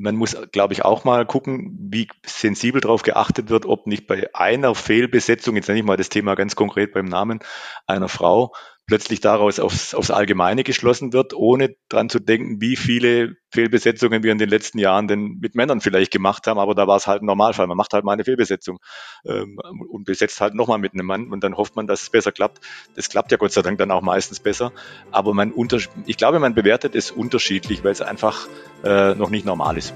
Man muss, glaube ich, auch mal gucken, wie sensibel darauf geachtet wird, ob nicht bei einer Fehlbesetzung, jetzt nenne ich mal das Thema ganz konkret beim Namen einer Frau, plötzlich daraus aufs, aufs Allgemeine geschlossen wird, ohne dran zu denken, wie viele Fehlbesetzungen wir in den letzten Jahren denn mit Männern vielleicht gemacht haben. Aber da war es halt ein Normalfall. Man macht halt mal eine Fehlbesetzung ähm, und besetzt halt nochmal mit einem Mann und dann hofft man, dass es besser klappt. Das klappt ja Gott sei Dank dann auch meistens besser. Aber man unter, ich glaube, man bewertet es unterschiedlich, weil es einfach äh, noch nicht normal ist.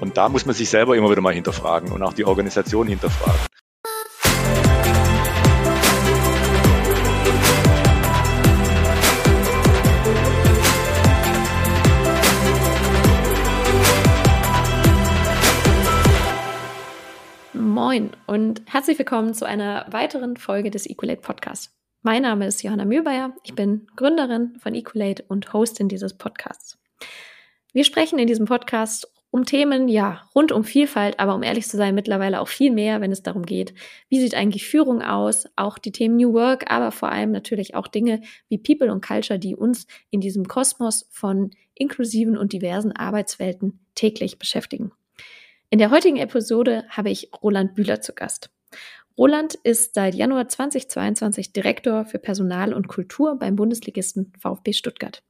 Und da muss man sich selber immer wieder mal hinterfragen und auch die Organisation hinterfragen. Moin und herzlich willkommen zu einer weiteren Folge des Equalate Podcasts. Mein Name ist Johanna Mühlbayer, ich bin Gründerin von Equalate und Hostin dieses Podcasts. Wir sprechen in diesem Podcast um Themen, ja, rund um Vielfalt, aber um ehrlich zu sein, mittlerweile auch viel mehr, wenn es darum geht, wie sieht eigentlich Führung aus, auch die Themen New Work, aber vor allem natürlich auch Dinge wie People und Culture, die uns in diesem Kosmos von inklusiven und diversen Arbeitswelten täglich beschäftigen. In der heutigen Episode habe ich Roland Bühler zu Gast. Roland ist seit Januar 2022 Direktor für Personal und Kultur beim Bundesligisten VfB Stuttgart.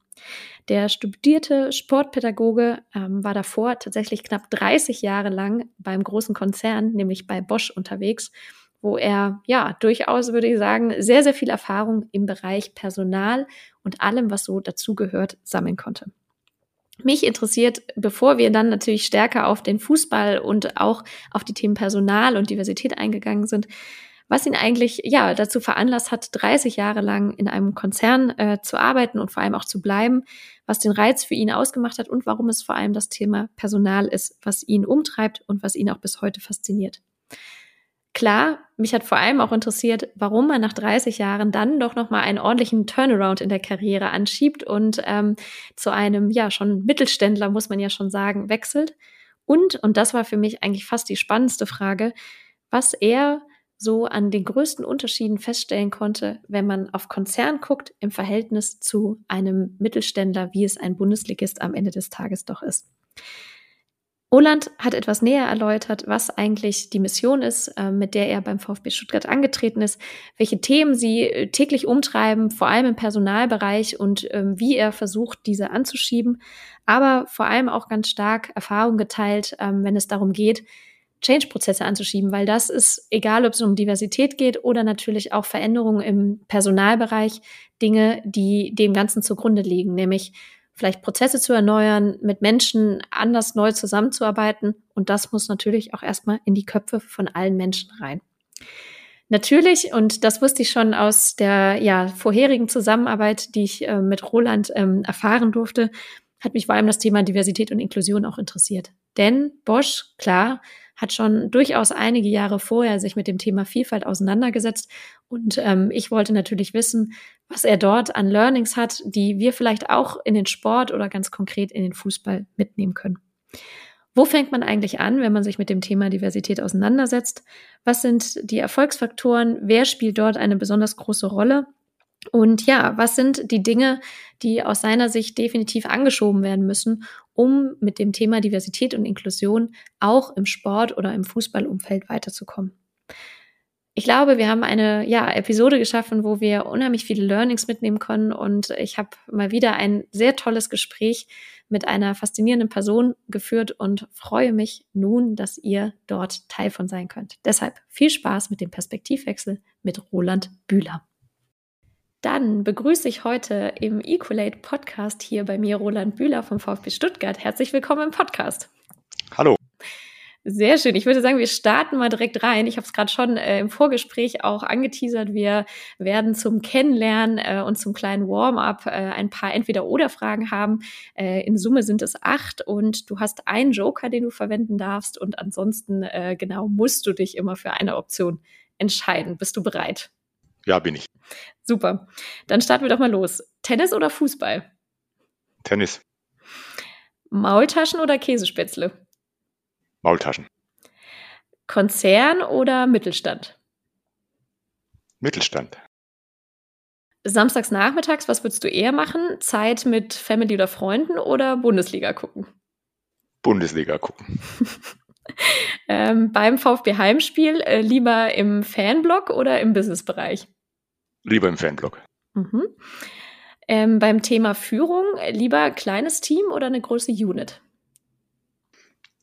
Der studierte Sportpädagoge ähm, war davor tatsächlich knapp 30 Jahre lang beim großen Konzern, nämlich bei Bosch unterwegs, wo er ja durchaus, würde ich sagen, sehr, sehr viel Erfahrung im Bereich Personal und allem, was so dazugehört, sammeln konnte. Mich interessiert, bevor wir dann natürlich stärker auf den Fußball und auch auf die Themen Personal und Diversität eingegangen sind, was ihn eigentlich ja dazu veranlasst hat, 30 Jahre lang in einem Konzern äh, zu arbeiten und vor allem auch zu bleiben, was den Reiz für ihn ausgemacht hat und warum es vor allem das Thema Personal ist, was ihn umtreibt und was ihn auch bis heute fasziniert. Klar, mich hat vor allem auch interessiert, warum man nach 30 Jahren dann doch nochmal einen ordentlichen Turnaround in der Karriere anschiebt und ähm, zu einem, ja, schon Mittelständler, muss man ja schon sagen, wechselt. Und, und das war für mich eigentlich fast die spannendste Frage, was er so an den größten Unterschieden feststellen konnte, wenn man auf Konzern guckt im Verhältnis zu einem Mittelständler, wie es ein Bundesligist am Ende des Tages doch ist. Oland hat etwas näher erläutert, was eigentlich die Mission ist, äh, mit der er beim VfB Stuttgart angetreten ist, welche Themen sie äh, täglich umtreiben, vor allem im Personalbereich und ähm, wie er versucht, diese anzuschieben, aber vor allem auch ganz stark Erfahrung geteilt, ähm, wenn es darum geht, Change-Prozesse anzuschieben, weil das ist, egal ob es um Diversität geht oder natürlich auch Veränderungen im Personalbereich, Dinge, die dem Ganzen zugrunde liegen, nämlich vielleicht Prozesse zu erneuern, mit Menschen anders neu zusammenzuarbeiten. Und das muss natürlich auch erstmal in die Köpfe von allen Menschen rein. Natürlich, und das wusste ich schon aus der ja, vorherigen Zusammenarbeit, die ich äh, mit Roland ähm, erfahren durfte, hat mich vor allem das Thema Diversität und Inklusion auch interessiert. Denn Bosch, klar, hat schon durchaus einige Jahre vorher sich mit dem Thema Vielfalt auseinandergesetzt. Und ähm, ich wollte natürlich wissen, was er dort an Learnings hat, die wir vielleicht auch in den Sport oder ganz konkret in den Fußball mitnehmen können. Wo fängt man eigentlich an, wenn man sich mit dem Thema Diversität auseinandersetzt? Was sind die Erfolgsfaktoren? Wer spielt dort eine besonders große Rolle? Und ja, was sind die Dinge, die aus seiner Sicht definitiv angeschoben werden müssen, um mit dem Thema Diversität und Inklusion auch im Sport oder im Fußballumfeld weiterzukommen? Ich glaube, wir haben eine ja, Episode geschaffen, wo wir unheimlich viele Learnings mitnehmen können und ich habe mal wieder ein sehr tolles Gespräch mit einer faszinierenden Person geführt und freue mich nun, dass ihr dort Teil von sein könnt. Deshalb viel Spaß mit dem Perspektivwechsel mit Roland Bühler. Dann begrüße ich heute im Equalate Podcast hier bei mir Roland Bühler vom VfB Stuttgart. Herzlich willkommen im Podcast. Hallo. Sehr schön. Ich würde sagen, wir starten mal direkt rein. Ich habe es gerade schon äh, im Vorgespräch auch angeteasert. Wir werden zum Kennenlernen äh, und zum kleinen Warm-up äh, ein paar Entweder-Oder-Fragen haben. Äh, in Summe sind es acht und du hast einen Joker, den du verwenden darfst und ansonsten äh, genau musst du dich immer für eine Option entscheiden. Bist du bereit? Ja, bin ich. Super. Dann starten wir doch mal los. Tennis oder Fußball? Tennis. Maultaschen oder Käsespätzle? Maultaschen. Konzern oder Mittelstand? Mittelstand. Samstags nachmittags, was würdest du eher machen? Zeit mit Family oder Freunden oder Bundesliga gucken? Bundesliga gucken. ähm, beim VfB Heimspiel äh, lieber im Fanblock oder im Businessbereich? Lieber im Fanblock. Mhm. Ähm, beim Thema Führung lieber kleines Team oder eine große Unit?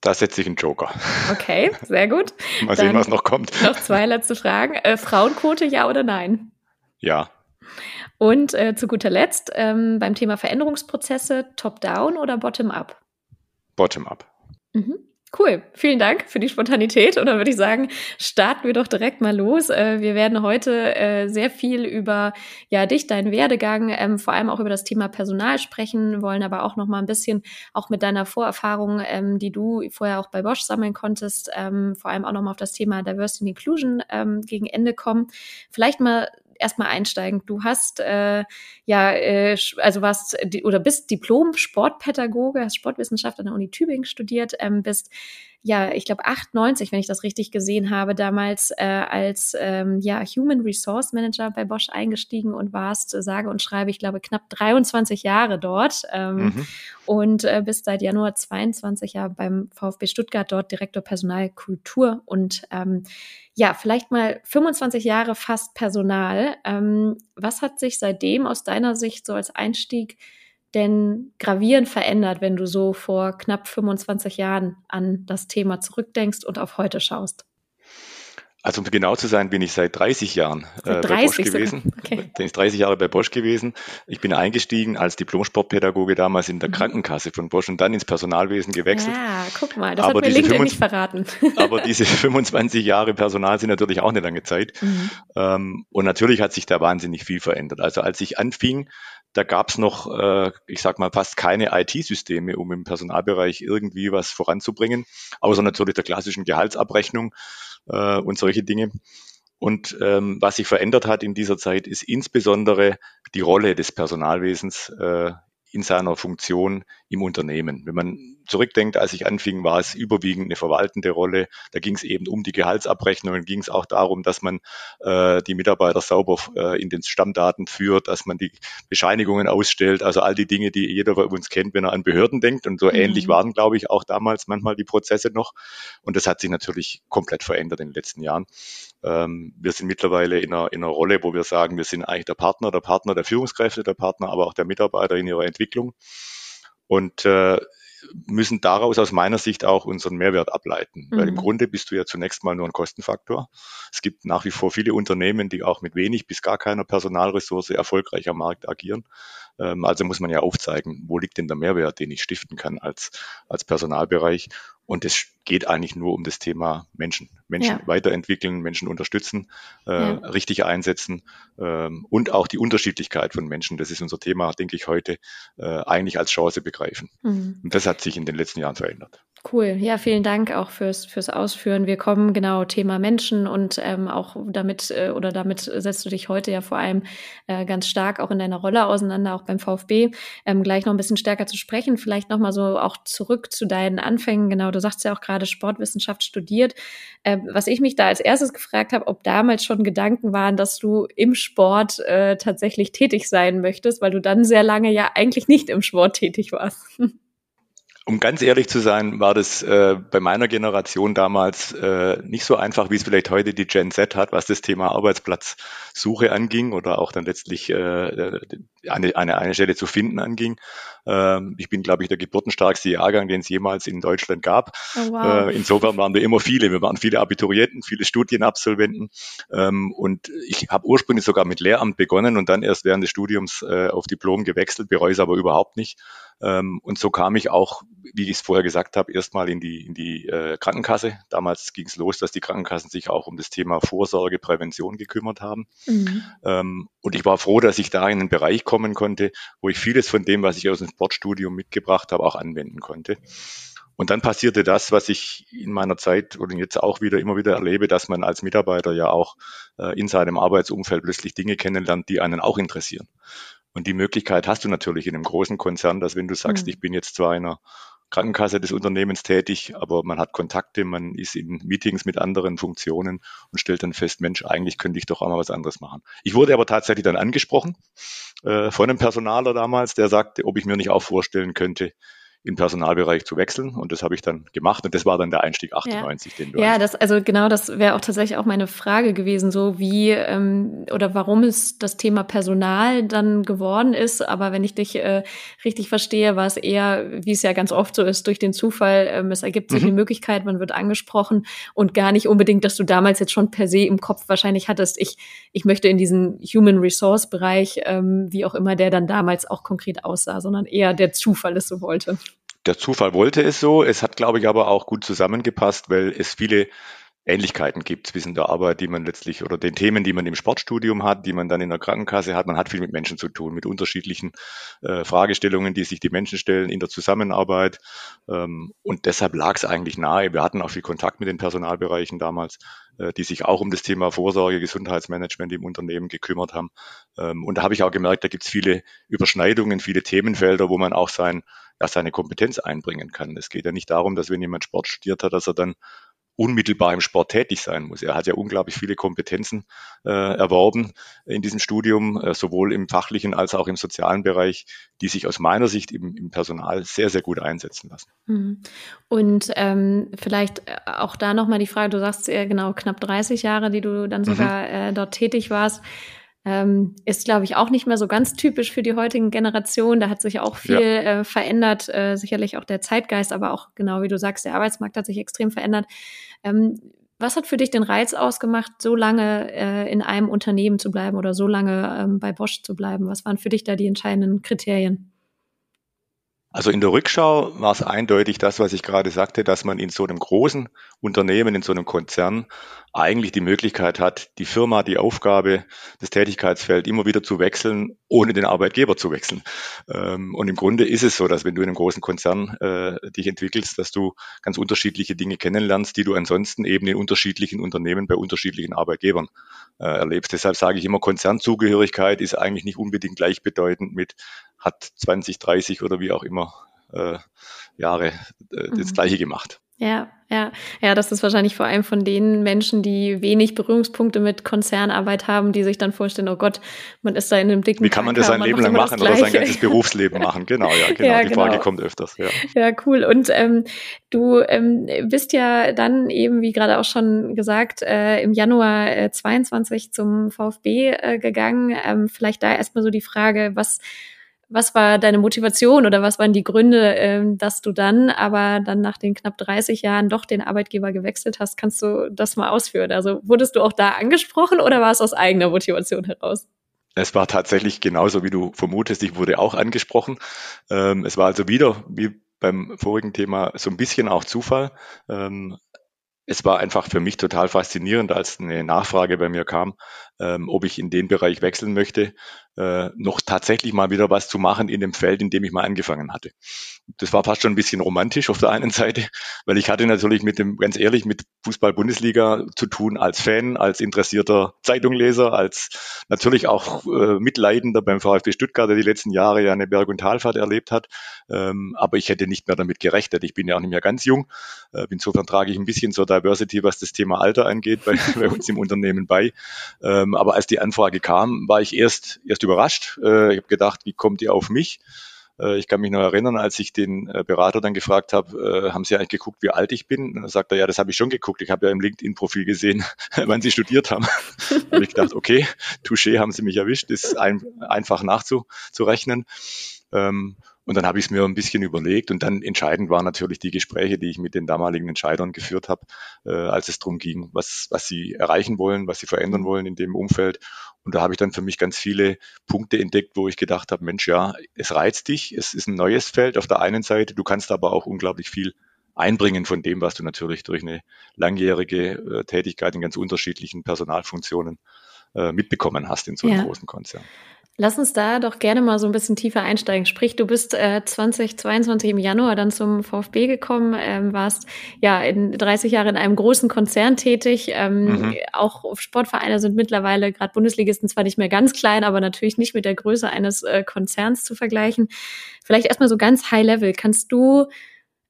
Da setze ich einen Joker. Okay, sehr gut. Mal sehen, was noch kommt. Noch zwei letzte Fragen. Äh, Frauenquote, ja oder nein? Ja. Und äh, zu guter Letzt, ähm, beim Thema Veränderungsprozesse, top-down oder bottom-up? Bottom-up. Mhm. Cool, vielen Dank für die Spontanität. Und dann würde ich sagen, starten wir doch direkt mal los. Äh, wir werden heute äh, sehr viel über ja dich, deinen Werdegang, ähm, vor allem auch über das Thema Personal sprechen, wollen aber auch noch mal ein bisschen auch mit deiner Vorerfahrung, ähm, die du vorher auch bei Bosch sammeln konntest, ähm, vor allem auch noch mal auf das Thema Diversity and Inclusion gegen Ende kommen. Vielleicht mal erstmal einsteigen. Du hast äh, ja, äh, also warst oder bist Diplom-Sportpädagoge, hast Sportwissenschaft an der Uni Tübingen studiert, ähm, bist ja, ich glaube 98, wenn ich das richtig gesehen habe, damals äh, als ähm, ja, Human Resource Manager bei Bosch eingestiegen und warst, äh, sage und schreibe, ich glaube, knapp 23 Jahre dort ähm, mhm. und äh, bist seit Januar 22 Jahre beim VfB Stuttgart dort Direktor Personalkultur und ähm, ja, vielleicht mal 25 Jahre fast Personal. Ähm, was hat sich seitdem aus deiner Sicht so als Einstieg denn gravierend verändert, wenn du so vor knapp 25 Jahren an das Thema zurückdenkst und auf heute schaust? Also um genau zu sein, bin ich seit 30 Jahren äh, bei Bosch gewesen. Okay. Bin ich 30 Jahre bei Bosch gewesen. Ich bin eingestiegen als Diplom-Sportpädagoge damals in der mhm. Krankenkasse von Bosch und dann ins Personalwesen gewechselt. Ja, guck mal, das aber hat mir LinkedIn 25, nicht verraten. aber diese 25 Jahre Personal sind natürlich auch eine lange Zeit. Mhm. Ähm, und natürlich hat sich da wahnsinnig viel verändert. Also als ich anfing, da gab es noch, äh, ich sag mal, fast keine IT-Systeme, um im Personalbereich irgendwie was voranzubringen, außer natürlich der klassischen Gehaltsabrechnung äh, und solche Dinge. Und ähm, was sich verändert hat in dieser Zeit, ist insbesondere die Rolle des Personalwesens äh, in seiner Funktion im Unternehmen. Wenn man zurückdenkt, als ich anfing, war es überwiegend eine verwaltende Rolle. Da ging es eben um die Gehaltsabrechnungen, ging es auch darum, dass man äh, die Mitarbeiter sauber äh, in den Stammdaten führt, dass man die Bescheinigungen ausstellt, also all die Dinge, die jeder von uns kennt, wenn er an Behörden denkt. Und so mhm. ähnlich waren, glaube ich, auch damals manchmal die Prozesse noch. Und das hat sich natürlich komplett verändert in den letzten Jahren. Ähm, wir sind mittlerweile in einer, in einer Rolle, wo wir sagen, wir sind eigentlich der Partner, der Partner der Führungskräfte, der Partner aber auch der Mitarbeiter in ihrer Entwicklung und äh, müssen daraus aus meiner Sicht auch unseren Mehrwert ableiten. Mhm. Weil im mhm. Grunde bist du ja zunächst mal nur ein Kostenfaktor. Es gibt nach wie vor viele Unternehmen, die auch mit wenig bis gar keiner Personalressource erfolgreich am Markt agieren. Ähm, also muss man ja aufzeigen, wo liegt denn der Mehrwert, den ich stiften kann als, als Personalbereich. Und es geht eigentlich nur um das Thema Menschen. Menschen ja. weiterentwickeln, Menschen unterstützen, äh, ja. richtig einsetzen ähm, und auch die Unterschiedlichkeit von Menschen. Das ist unser Thema, denke ich, heute äh, eigentlich als Chance begreifen. Mhm. Und das hat sich in den letzten Jahren verändert. Cool. Ja, vielen Dank auch fürs, fürs Ausführen. Wir kommen genau Thema Menschen und ähm, auch damit äh, oder damit setzt du dich heute ja vor allem äh, ganz stark auch in deiner Rolle auseinander, auch beim VfB. Ähm, gleich noch ein bisschen stärker zu sprechen. Vielleicht nochmal so auch zurück zu deinen Anfängen. Genau, du sagst ja auch gerade Sportwissenschaft studiert. Äh, was ich mich da als erstes gefragt habe, ob damals schon Gedanken waren, dass du im Sport äh, tatsächlich tätig sein möchtest, weil du dann sehr lange ja eigentlich nicht im Sport tätig warst. Um ganz ehrlich zu sein, war das äh, bei meiner Generation damals äh, nicht so einfach, wie es vielleicht heute die Gen Z hat, was das Thema Arbeitsplatzsuche anging oder auch dann letztlich äh, eine, eine, eine Stelle zu finden anging. Ähm, ich bin, glaube ich, der geburtenstarkste Jahrgang, den es jemals in Deutschland gab. Oh, wow. äh, insofern waren wir immer viele. Wir waren viele Abiturienten, viele Studienabsolventen. Ähm, und ich habe ursprünglich sogar mit Lehramt begonnen und dann erst während des Studiums äh, auf Diplom gewechselt, bereue es aber überhaupt nicht ähm, und so kam ich auch, wie ich es vorher gesagt habe, erstmal in die, in die äh, Krankenkasse. Damals ging es los, dass die Krankenkassen sich auch um das Thema Vorsorge, Prävention gekümmert haben. Mhm. Ähm, und ich war froh, dass ich da in einen Bereich kommen konnte, wo ich vieles von dem, was ich aus dem Sportstudium mitgebracht habe, auch anwenden konnte. Und dann passierte das, was ich in meiner Zeit oder jetzt auch wieder immer wieder erlebe, dass man als Mitarbeiter ja auch äh, in seinem Arbeitsumfeld plötzlich Dinge kennenlernt, die einen auch interessieren. Und die Möglichkeit hast du natürlich in einem großen Konzern, dass wenn du sagst, mhm. ich bin jetzt zwar in einer Krankenkasse des Unternehmens tätig, aber man hat Kontakte, man ist in Meetings mit anderen Funktionen und stellt dann fest, Mensch, eigentlich könnte ich doch auch mal was anderes machen. Ich wurde aber tatsächlich dann angesprochen äh, von einem Personaler damals, der sagte, ob ich mir nicht auch vorstellen könnte, im Personalbereich zu wechseln. Und das habe ich dann gemacht. Und das war dann der Einstieg 98, ja. den du Ja, das, also genau, das wäre auch tatsächlich auch meine Frage gewesen, so wie ähm, oder warum es das Thema Personal dann geworden ist. Aber wenn ich dich äh, richtig verstehe, war es eher, wie es ja ganz oft so ist, durch den Zufall. Ähm, es ergibt sich mhm. eine Möglichkeit, man wird angesprochen und gar nicht unbedingt, dass du damals jetzt schon per se im Kopf wahrscheinlich hattest, ich, ich möchte in diesen Human Resource Bereich, ähm, wie auch immer der dann damals auch konkret aussah, sondern eher der Zufall es so wollte der Zufall wollte es so. Es hat, glaube ich, aber auch gut zusammengepasst, weil es viele Ähnlichkeiten gibt zwischen der Arbeit, die man letztlich oder den Themen, die man im Sportstudium hat, die man dann in der Krankenkasse hat. Man hat viel mit Menschen zu tun, mit unterschiedlichen äh, Fragestellungen, die sich die Menschen stellen in der Zusammenarbeit. Ähm, und deshalb lag es eigentlich nahe. Wir hatten auch viel Kontakt mit den Personalbereichen damals, äh, die sich auch um das Thema Vorsorge, Gesundheitsmanagement im Unternehmen gekümmert haben. Ähm, und da habe ich auch gemerkt, da gibt es viele Überschneidungen, viele Themenfelder, wo man auch sein, ja, seine Kompetenz einbringen kann. Es geht ja nicht darum, dass wenn jemand Sport studiert hat, dass er dann unmittelbar im Sport tätig sein muss. Er hat ja unglaublich viele Kompetenzen äh, erworben in diesem Studium, äh, sowohl im fachlichen als auch im sozialen Bereich, die sich aus meiner Sicht im, im Personal sehr, sehr gut einsetzen lassen. Mhm. Und ähm, vielleicht äh, auch da nochmal die Frage, du sagst ja genau knapp 30 Jahre, die du dann mhm. sogar mhm. äh, dort tätig warst. Ähm, ist, glaube ich, auch nicht mehr so ganz typisch für die heutigen Generationen. Da hat sich auch viel ja. äh, verändert, äh, sicherlich auch der Zeitgeist, aber auch genau wie du sagst, der Arbeitsmarkt hat sich extrem verändert. Ähm, was hat für dich den Reiz ausgemacht, so lange äh, in einem Unternehmen zu bleiben oder so lange ähm, bei Bosch zu bleiben? Was waren für dich da die entscheidenden Kriterien? Also in der Rückschau war es eindeutig das, was ich gerade sagte, dass man in so einem großen Unternehmen, in so einem Konzern eigentlich die Möglichkeit hat, die Firma, die Aufgabe, das Tätigkeitsfeld immer wieder zu wechseln, ohne den Arbeitgeber zu wechseln. Ähm, und im Grunde ist es so, dass wenn du in einem großen Konzern äh, dich entwickelst, dass du ganz unterschiedliche Dinge kennenlernst, die du ansonsten eben in unterschiedlichen Unternehmen bei unterschiedlichen Arbeitgebern äh, erlebst. Deshalb sage ich immer, Konzernzugehörigkeit ist eigentlich nicht unbedingt gleichbedeutend mit hat 20, 30 oder wie auch immer äh, Jahre äh, das mhm. Gleiche gemacht. Ja, ja, ja, das ist wahrscheinlich vor allem von den Menschen, die wenig Berührungspunkte mit Konzernarbeit haben, die sich dann vorstellen, oh Gott, man ist da in einem dicken Wie kann man das sein Leben lang machen oder sein ganzes Berufsleben machen? Genau, ja, genau. Ja, die genau. Frage kommt öfters. Ja, ja cool. Und ähm, du ähm, bist ja dann eben, wie gerade auch schon gesagt, äh, im Januar äh, 22 zum VfB äh, gegangen. Ähm, vielleicht da erstmal so die Frage, was was war deine Motivation oder was waren die Gründe, ähm, dass du dann aber dann nach den knapp 30 Jahren doch den Arbeitgeber gewechselt hast? Kannst du das mal ausführen? Also wurdest du auch da angesprochen oder war es aus eigener Motivation heraus? Es war tatsächlich genauso, wie du vermutest. Ich wurde auch angesprochen. Ähm, es war also wieder, wie beim vorigen Thema, so ein bisschen auch Zufall. Ähm, es war einfach für mich total faszinierend, als eine Nachfrage bei mir kam, ob ich in den Bereich wechseln möchte, äh, noch tatsächlich mal wieder was zu machen in dem Feld, in dem ich mal angefangen hatte. Das war fast schon ein bisschen romantisch auf der einen Seite, weil ich hatte natürlich mit dem, ganz ehrlich, mit Fußball-Bundesliga zu tun als Fan, als interessierter Zeitungleser, als natürlich auch äh, Mitleidender beim VfB Stuttgart, der die letzten Jahre ja eine Berg- und Talfahrt erlebt hat. Ähm, aber ich hätte nicht mehr damit gerechnet. Ich bin ja auch nicht mehr ganz jung. Äh, insofern trage ich ein bisschen zur Diversity, was das Thema Alter angeht, bei, bei uns im Unternehmen bei. Ähm, aber als die Anfrage kam, war ich erst, erst überrascht. Äh, ich habe gedacht, wie kommt ihr auf mich? Äh, ich kann mich noch erinnern, als ich den äh, Berater dann gefragt habe, haben Sie eigentlich geguckt, wie alt ich bin? Und dann sagt er, ja, das habe ich schon geguckt. Ich habe ja im LinkedIn-Profil gesehen, wann Sie studiert haben. Und ich dachte, okay, Touché, haben Sie mich erwischt, ist ein, einfach nachzurechnen. Ähm, und dann habe ich es mir ein bisschen überlegt und dann entscheidend waren natürlich die Gespräche, die ich mit den damaligen Entscheidern geführt habe, äh, als es darum ging, was, was sie erreichen wollen, was sie verändern wollen in dem Umfeld. Und da habe ich dann für mich ganz viele Punkte entdeckt, wo ich gedacht habe, Mensch, ja, es reizt dich, es ist ein neues Feld auf der einen Seite, du kannst aber auch unglaublich viel einbringen von dem, was du natürlich durch eine langjährige äh, Tätigkeit in ganz unterschiedlichen Personalfunktionen äh, mitbekommen hast in so einem ja. großen Konzern. Lass uns da doch gerne mal so ein bisschen tiefer einsteigen. Sprich, du bist äh, 2022 im Januar dann zum VfB gekommen, ähm, warst ja in 30 Jahren in einem großen Konzern tätig. Ähm, mhm. Auch Sportvereine sind mittlerweile, gerade Bundesligisten, zwar nicht mehr ganz klein, aber natürlich nicht mit der Größe eines äh, Konzerns zu vergleichen. Vielleicht erstmal so ganz high level. Kannst du,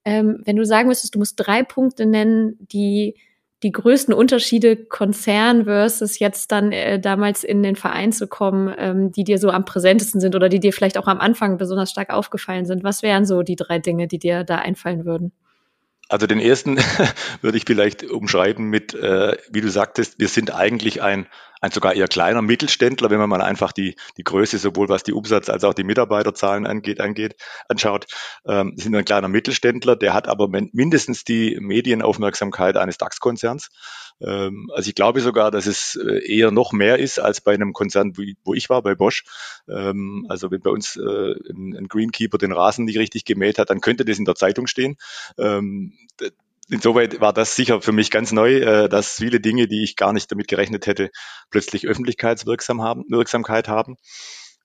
ähm, wenn du sagen müsstest, du musst drei Punkte nennen, die die größten Unterschiede Konzern versus jetzt dann äh, damals in den Verein zu kommen, ähm, die dir so am präsentesten sind oder die dir vielleicht auch am Anfang besonders stark aufgefallen sind? Was wären so die drei Dinge, die dir da einfallen würden? Also den ersten würde ich vielleicht umschreiben mit, äh, wie du sagtest, wir sind eigentlich ein, ein sogar eher kleiner Mittelständler, wenn man mal einfach die, die Größe sowohl was die Umsatz- als auch die Mitarbeiterzahlen angeht, angeht anschaut. Ähm, sind ein kleiner Mittelständler, der hat aber mindestens die Medienaufmerksamkeit eines DAX-Konzerns. Ähm, also ich glaube sogar, dass es äh, eher noch mehr ist als bei einem Konzern, wo ich war, bei Bosch. Ähm, also wenn bei uns äh, ein Greenkeeper den Rasen nicht richtig gemäht hat, dann könnte das in der Zeitung stehen. Ähm, insoweit war das sicher für mich ganz neu, äh, dass viele Dinge, die ich gar nicht damit gerechnet hätte, plötzlich Öffentlichkeitswirksam haben, Wirksamkeit haben.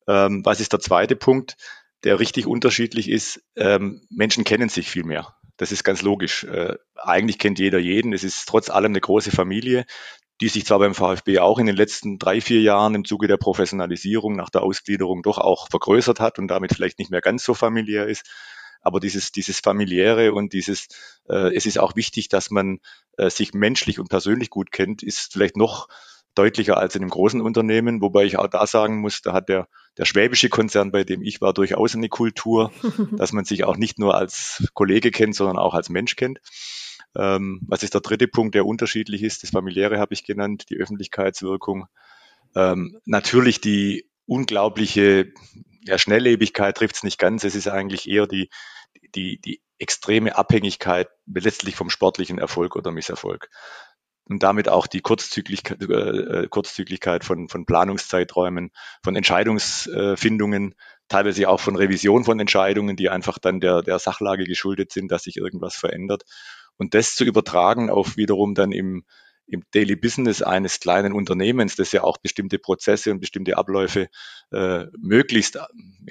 Was ist der zweite Punkt, der richtig unterschiedlich ist? Menschen kennen sich viel mehr. Das ist ganz logisch. Äh, eigentlich kennt jeder jeden. Es ist trotz allem eine große Familie, die sich zwar beim VfB auch in den letzten drei, vier Jahren im Zuge der Professionalisierung nach der Ausgliederung doch auch vergrößert hat und damit vielleicht nicht mehr ganz so familiär ist. Aber dieses, dieses familiäre und dieses, äh, es ist auch wichtig, dass man äh, sich menschlich und persönlich gut kennt, ist vielleicht noch deutlicher als in einem großen Unternehmen, wobei ich auch da sagen muss, da hat der, der schwäbische Konzern, bei dem ich war, durchaus eine Kultur, dass man sich auch nicht nur als Kollege kennt, sondern auch als Mensch kennt. Ähm, was ist der dritte Punkt, der unterschiedlich ist? Das familiäre habe ich genannt, die Öffentlichkeitswirkung. Ähm, natürlich die unglaubliche ja, Schnelllebigkeit trifft es nicht ganz. Es ist eigentlich eher die, die, die extreme Abhängigkeit letztlich vom sportlichen Erfolg oder Misserfolg und damit auch die Kurzzyklichkeit, äh, Kurzzyklichkeit von, von Planungszeiträumen, von Entscheidungsfindungen, teilweise auch von Revision von Entscheidungen, die einfach dann der, der Sachlage geschuldet sind, dass sich irgendwas verändert. Und das zu übertragen auf wiederum dann im, im Daily Business eines kleinen Unternehmens, das ja auch bestimmte Prozesse und bestimmte Abläufe äh, möglichst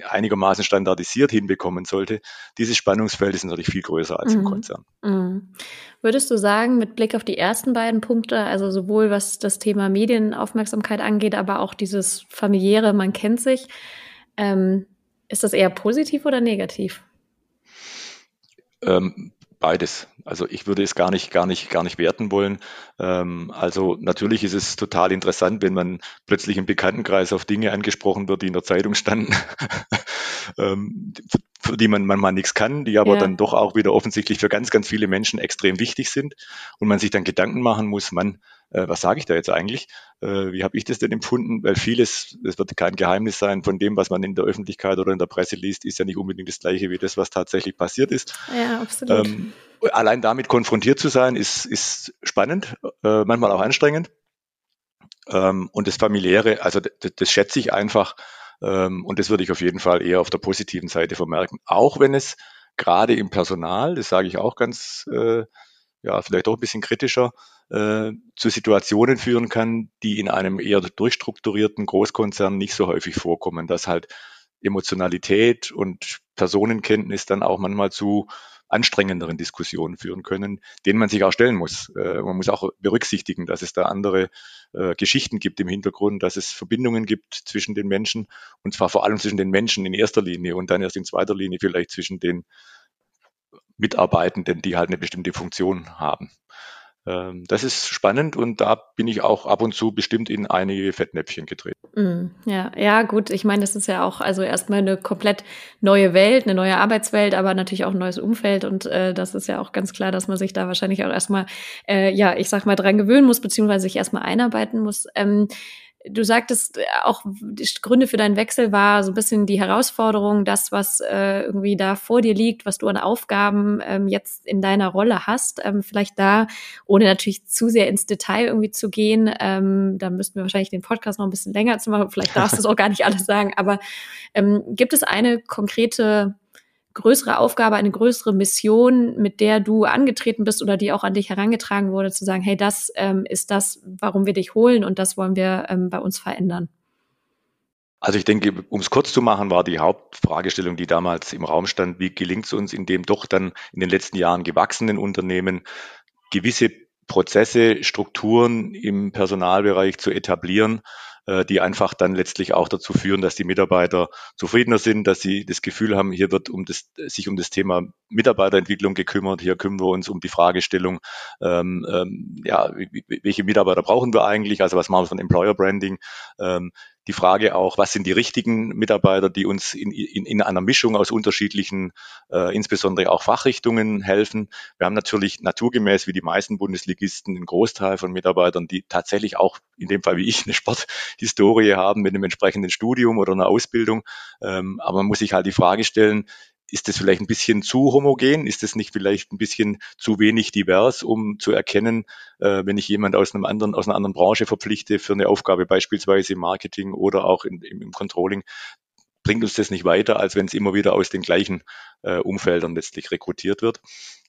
einigermaßen standardisiert hinbekommen sollte, dieses Spannungsfeld ist natürlich viel größer als mhm. im Konzern. Mhm. Würdest du sagen, mit Blick auf die ersten beiden Punkte, also sowohl was das Thema Medienaufmerksamkeit angeht, aber auch dieses familiäre, man kennt sich, ähm, ist das eher positiv oder negativ? Ähm, Beides. Also ich würde es gar nicht, gar nicht, gar nicht werten wollen. Ähm, also natürlich ist es total interessant, wenn man plötzlich im Bekanntenkreis auf Dinge angesprochen wird, die in der Zeitung standen, ähm, für die man manchmal nichts kann, die aber ja. dann doch auch wieder offensichtlich für ganz, ganz viele Menschen extrem wichtig sind und man sich dann Gedanken machen muss, man, äh, was sage ich da jetzt eigentlich? Äh, wie habe ich das denn empfunden? Weil vieles, es wird kein Geheimnis sein, von dem, was man in der Öffentlichkeit oder in der Presse liest, ist ja nicht unbedingt das gleiche wie das, was tatsächlich passiert ist. Ja, absolut. Ähm, allein damit konfrontiert zu sein, ist, ist spannend, äh, manchmal auch anstrengend. Ähm, und das familiäre, also das, das schätze ich einfach, ähm, und das würde ich auf jeden Fall eher auf der positiven Seite vermerken. Auch wenn es gerade im Personal, das sage ich auch ganz, äh, ja, vielleicht auch ein bisschen kritischer, äh, zu Situationen führen kann, die in einem eher durchstrukturierten Großkonzern nicht so häufig vorkommen, dass halt Emotionalität und Personenkenntnis dann auch manchmal zu anstrengenderen Diskussionen führen können, denen man sich auch stellen muss. Äh, man muss auch berücksichtigen, dass es da andere äh, Geschichten gibt im Hintergrund, dass es Verbindungen gibt zwischen den Menschen und zwar vor allem zwischen den Menschen in erster Linie und dann erst in zweiter Linie vielleicht zwischen den Mitarbeitenden, die halt eine bestimmte Funktion haben. Ähm, das ist spannend und da bin ich auch ab und zu bestimmt in einige Fettnäpfchen getreten. Mm, ja, ja, gut. Ich meine, das ist ja auch also erstmal eine komplett neue Welt, eine neue Arbeitswelt, aber natürlich auch ein neues Umfeld und äh, das ist ja auch ganz klar, dass man sich da wahrscheinlich auch erstmal, äh, ja, ich sag mal, dran gewöhnen muss, beziehungsweise sich erstmal einarbeiten muss. Ähm, Du sagtest äh, auch, die Gründe für deinen Wechsel war so ein bisschen die Herausforderung, das, was äh, irgendwie da vor dir liegt, was du an Aufgaben ähm, jetzt in deiner Rolle hast. Ähm, vielleicht da, ohne natürlich zu sehr ins Detail irgendwie zu gehen, ähm, da müssten wir wahrscheinlich den Podcast noch ein bisschen länger zu machen. Vielleicht darfst du es auch gar nicht alles sagen, aber ähm, gibt es eine konkrete größere Aufgabe, eine größere Mission, mit der du angetreten bist oder die auch an dich herangetragen wurde, zu sagen, hey, das ähm, ist das, warum wir dich holen und das wollen wir ähm, bei uns verändern? Also ich denke, um es kurz zu machen, war die Hauptfragestellung, die damals im Raum stand, wie gelingt es uns in dem doch dann in den letzten Jahren gewachsenen Unternehmen gewisse Prozesse, Strukturen im Personalbereich zu etablieren, äh, die einfach dann letztlich auch dazu führen, dass die Mitarbeiter zufriedener sind, dass sie das Gefühl haben, hier wird um das, sich um das Thema Mitarbeiterentwicklung gekümmert, hier kümmern wir uns um die Fragestellung, ähm, ähm, ja, welche Mitarbeiter brauchen wir eigentlich, also was machen wir von Employer Branding, ähm, die Frage auch, was sind die richtigen Mitarbeiter, die uns in, in, in einer Mischung aus unterschiedlichen, äh, insbesondere auch Fachrichtungen helfen. Wir haben natürlich naturgemäß wie die meisten Bundesligisten einen Großteil von Mitarbeitern, die tatsächlich auch in dem Fall wie ich eine Sporthistorie haben mit einem entsprechenden Studium oder einer Ausbildung. Ähm, aber man muss sich halt die Frage stellen, ist das vielleicht ein bisschen zu homogen? Ist das nicht vielleicht ein bisschen zu wenig divers, um zu erkennen, äh, wenn ich jemand aus einem anderen, aus einer anderen Branche verpflichte für eine Aufgabe, beispielsweise im Marketing oder auch in, im, Controlling, bringt uns das nicht weiter, als wenn es immer wieder aus den gleichen äh, Umfeldern letztlich rekrutiert wird.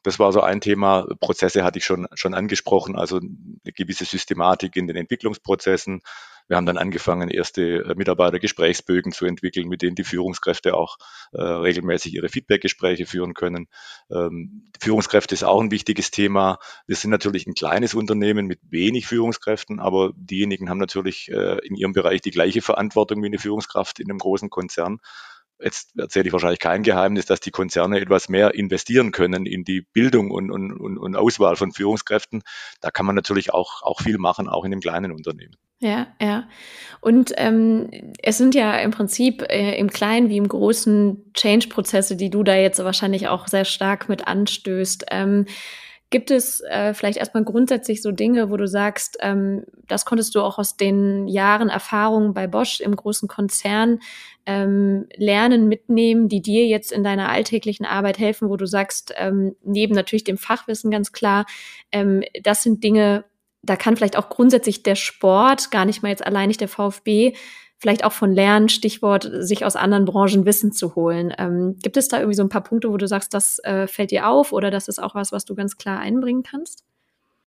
Das war so ein Thema. Prozesse hatte ich schon, schon angesprochen, also eine gewisse Systematik in den Entwicklungsprozessen, wir haben dann angefangen, erste äh, Mitarbeitergesprächsbögen zu entwickeln, mit denen die Führungskräfte auch äh, regelmäßig ihre Feedbackgespräche führen können. Ähm, Führungskräfte ist auch ein wichtiges Thema. Wir sind natürlich ein kleines Unternehmen mit wenig Führungskräften, aber diejenigen haben natürlich äh, in ihrem Bereich die gleiche Verantwortung wie eine Führungskraft in einem großen Konzern jetzt erzähle ich wahrscheinlich kein Geheimnis, dass die Konzerne etwas mehr investieren können in die Bildung und, und, und Auswahl von Führungskräften. Da kann man natürlich auch, auch viel machen, auch in einem kleinen Unternehmen. Ja, ja. Und ähm, es sind ja im Prinzip äh, im Kleinen wie im Großen Change-Prozesse, die du da jetzt wahrscheinlich auch sehr stark mit anstößt. Ähm, Gibt es äh, vielleicht erstmal grundsätzlich so Dinge, wo du sagst, ähm, das konntest du auch aus den Jahren Erfahrung bei Bosch im großen Konzern ähm, lernen, mitnehmen, die dir jetzt in deiner alltäglichen Arbeit helfen, wo du sagst, ähm, neben natürlich dem Fachwissen ganz klar, ähm, das sind Dinge, da kann vielleicht auch grundsätzlich der Sport, gar nicht mal jetzt allein nicht der VfB, vielleicht auch von Lernen, Stichwort, sich aus anderen Branchen Wissen zu holen. Ähm, gibt es da irgendwie so ein paar Punkte, wo du sagst, das äh, fällt dir auf oder das ist auch was, was du ganz klar einbringen kannst?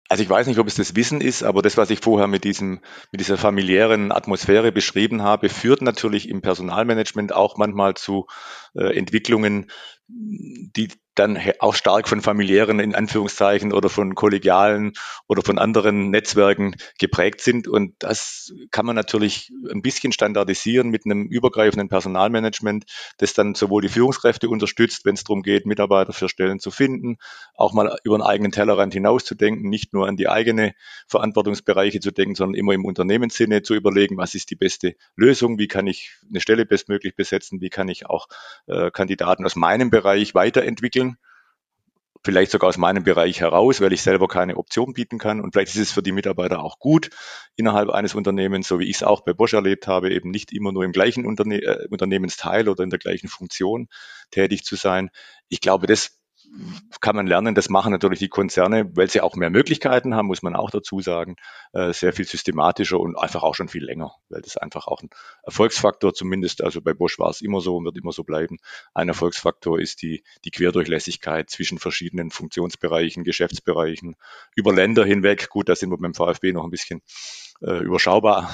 Also ich weiß nicht, ob es das Wissen ist, aber das, was ich vorher mit diesem, mit dieser familiären Atmosphäre beschrieben habe, führt natürlich im Personalmanagement auch manchmal zu äh, Entwicklungen, die dann auch stark von familiären, in Anführungszeichen, oder von kollegialen oder von anderen Netzwerken geprägt sind. Und das kann man natürlich ein bisschen standardisieren mit einem übergreifenden Personalmanagement, das dann sowohl die Führungskräfte unterstützt, wenn es darum geht, Mitarbeiter für Stellen zu finden, auch mal über einen eigenen Tellerrand hinauszudenken, nicht nur an die eigene Verantwortungsbereiche zu denken, sondern immer im Unternehmenssinne zu überlegen, was ist die beste Lösung, wie kann ich eine Stelle bestmöglich besetzen, wie kann ich auch äh, Kandidaten aus meinem Bereich weiterentwickeln, vielleicht sogar aus meinem Bereich heraus, weil ich selber keine Option bieten kann. Und vielleicht ist es für die Mitarbeiter auch gut, innerhalb eines Unternehmens, so wie ich es auch bei Bosch erlebt habe, eben nicht immer nur im gleichen Unterne äh, Unternehmensteil oder in der gleichen Funktion tätig zu sein. Ich glaube, das kann man lernen. Das machen natürlich die Konzerne, weil sie auch mehr Möglichkeiten haben, muss man auch dazu sagen, äh, sehr viel systematischer und einfach auch schon viel länger, weil das einfach auch ein Erfolgsfaktor zumindest, also bei Bosch war es immer so und wird immer so bleiben. Ein Erfolgsfaktor ist die, die Querdurchlässigkeit zwischen verschiedenen Funktionsbereichen, Geschäftsbereichen, über Länder hinweg. Gut, da sind wir beim VfB noch ein bisschen äh, überschaubar.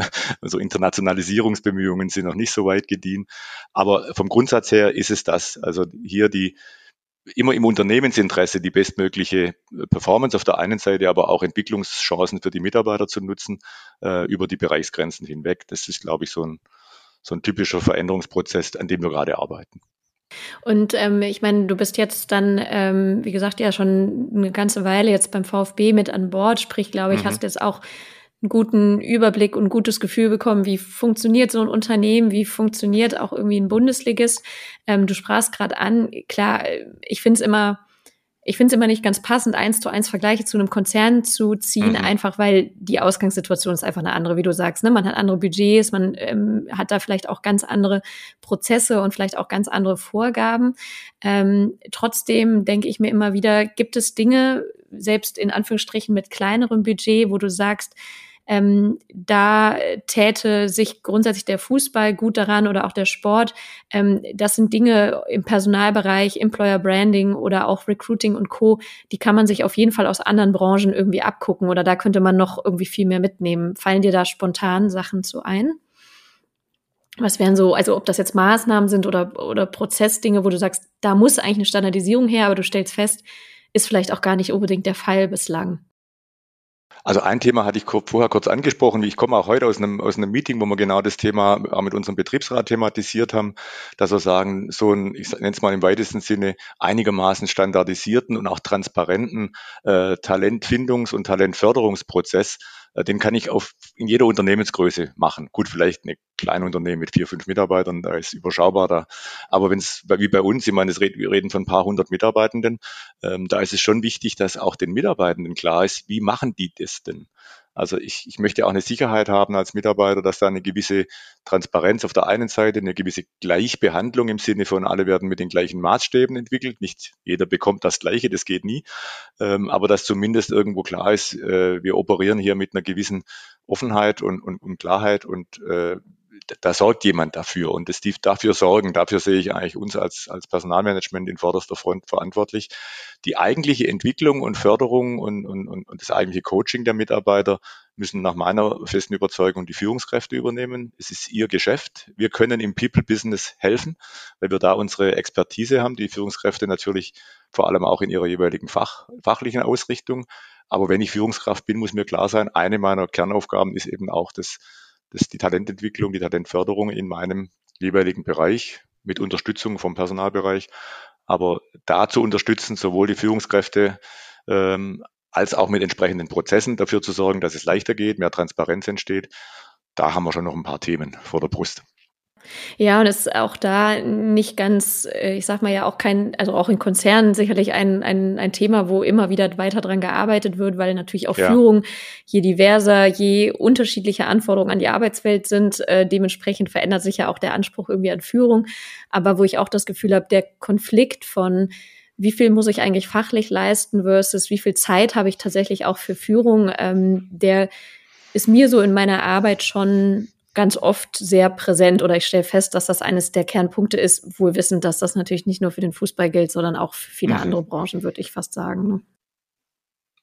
also Internationalisierungsbemühungen sind noch nicht so weit gediehen. Aber vom Grundsatz her ist es das. Also hier die, immer im Unternehmensinteresse die bestmögliche äh, Performance auf der einen Seite, aber auch Entwicklungschancen für die Mitarbeiter zu nutzen äh, über die Bereichsgrenzen hinweg. Das ist, glaube ich, so ein, so ein typischer Veränderungsprozess, an dem wir gerade arbeiten. Und ähm, ich meine, du bist jetzt dann, ähm, wie gesagt, ja schon eine ganze Weile jetzt beim VfB mit an Bord, sprich, glaube ich, mhm. hast jetzt auch einen guten Überblick und ein gutes Gefühl bekommen, wie funktioniert so ein Unternehmen, wie funktioniert auch irgendwie ein Bundesligist. Ähm, du sprachst gerade an, klar, ich finde es immer, ich finde es immer nicht ganz passend, eins zu eins Vergleiche zu einem Konzern zu ziehen, mhm. einfach weil die Ausgangssituation ist einfach eine andere, wie du sagst. Ne? Man hat andere Budgets, man ähm, hat da vielleicht auch ganz andere Prozesse und vielleicht auch ganz andere Vorgaben. Ähm, trotzdem denke ich mir immer wieder, gibt es Dinge, selbst in Anführungsstrichen mit kleinerem Budget, wo du sagst, ähm, da täte sich grundsätzlich der Fußball gut daran oder auch der Sport. Ähm, das sind Dinge im Personalbereich, Employer Branding oder auch Recruiting und Co. Die kann man sich auf jeden Fall aus anderen Branchen irgendwie abgucken oder da könnte man noch irgendwie viel mehr mitnehmen. Fallen dir da spontan Sachen zu ein? Was wären so, also ob das jetzt Maßnahmen sind oder, oder Prozessdinge, wo du sagst, da muss eigentlich eine Standardisierung her, aber du stellst fest, ist vielleicht auch gar nicht unbedingt der Fall bislang. Also ein Thema hatte ich vorher kurz angesprochen. Ich komme auch heute aus einem, aus einem Meeting, wo wir genau das Thema auch mit unserem Betriebsrat thematisiert haben, dass wir sagen, so ein, ich nenne es mal im weitesten Sinne, einigermaßen standardisierten und auch transparenten äh, Talentfindungs- und Talentförderungsprozess den kann ich auf, in jeder Unternehmensgröße machen. Gut, vielleicht eine kleine Unternehmen mit vier, fünf Mitarbeitern, da ist überschaubar da. Aber wenn es, wie bei uns, ich meine, wir reden von ein paar hundert Mitarbeitenden, ähm, da ist es schon wichtig, dass auch den Mitarbeitenden klar ist, wie machen die das denn? Also ich, ich möchte auch eine Sicherheit haben als Mitarbeiter, dass da eine gewisse Transparenz auf der einen Seite, eine gewisse Gleichbehandlung im Sinne von alle werden mit den gleichen Maßstäben entwickelt. Nicht jeder bekommt das Gleiche, das geht nie. Ähm, aber dass zumindest irgendwo klar ist, äh, wir operieren hier mit einer gewissen Offenheit und, und, und Klarheit und äh, da sorgt jemand dafür und das, die dafür sorgen, dafür sehe ich eigentlich uns als, als Personalmanagement in vorderster Front verantwortlich. Die eigentliche Entwicklung und Förderung und, und, und das eigentliche Coaching der Mitarbeiter müssen nach meiner festen Überzeugung die Führungskräfte übernehmen. Es ist ihr Geschäft. Wir können im People-Business helfen, weil wir da unsere Expertise haben, die Führungskräfte natürlich vor allem auch in ihrer jeweiligen Fach, fachlichen Ausrichtung. Aber wenn ich Führungskraft bin, muss mir klar sein, eine meiner Kernaufgaben ist eben auch das das die Talententwicklung, die Talentförderung in meinem jeweiligen Bereich mit Unterstützung vom Personalbereich. Aber da zu unterstützen, sowohl die Führungskräfte ähm, als auch mit entsprechenden Prozessen dafür zu sorgen, dass es leichter geht, mehr Transparenz entsteht, da haben wir schon noch ein paar Themen vor der Brust. Ja, und es ist auch da nicht ganz, äh, ich sag mal ja auch kein, also auch in Konzernen sicherlich ein, ein, ein Thema, wo immer wieder weiter dran gearbeitet wird, weil natürlich auch ja. Führung je diverser, je unterschiedlicher Anforderungen an die Arbeitswelt sind. Äh, dementsprechend verändert sich ja auch der Anspruch irgendwie an Führung. Aber wo ich auch das Gefühl habe, der Konflikt von wie viel muss ich eigentlich fachlich leisten versus wie viel Zeit habe ich tatsächlich auch für Führung, ähm, der ist mir so in meiner Arbeit schon ganz oft sehr präsent oder ich stelle fest, dass das eines der Kernpunkte ist, wohl wissend, dass das natürlich nicht nur für den Fußball gilt, sondern auch für viele mhm. andere Branchen, würde ich fast sagen. Ne?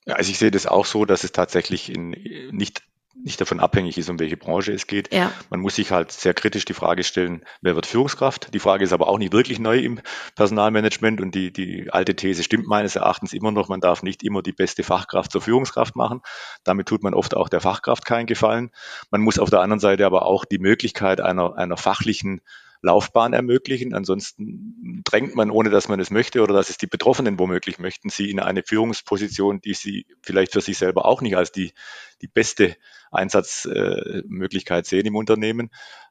Ja, also ich sehe das auch so, dass es tatsächlich in, nicht nicht davon abhängig ist, um welche Branche es geht. Ja. Man muss sich halt sehr kritisch die Frage stellen, wer wird Führungskraft? Die Frage ist aber auch nicht wirklich neu im Personalmanagement und die, die alte These stimmt meines Erachtens immer noch, man darf nicht immer die beste Fachkraft zur Führungskraft machen. Damit tut man oft auch der Fachkraft keinen Gefallen. Man muss auf der anderen Seite aber auch die Möglichkeit einer, einer fachlichen Laufbahn ermöglichen. Ansonsten drängt man, ohne dass man es möchte oder dass es die Betroffenen womöglich möchten, sie in eine Führungsposition, die sie vielleicht für sich selber auch nicht als die, die beste Einsatzmöglichkeit sehen im Unternehmen.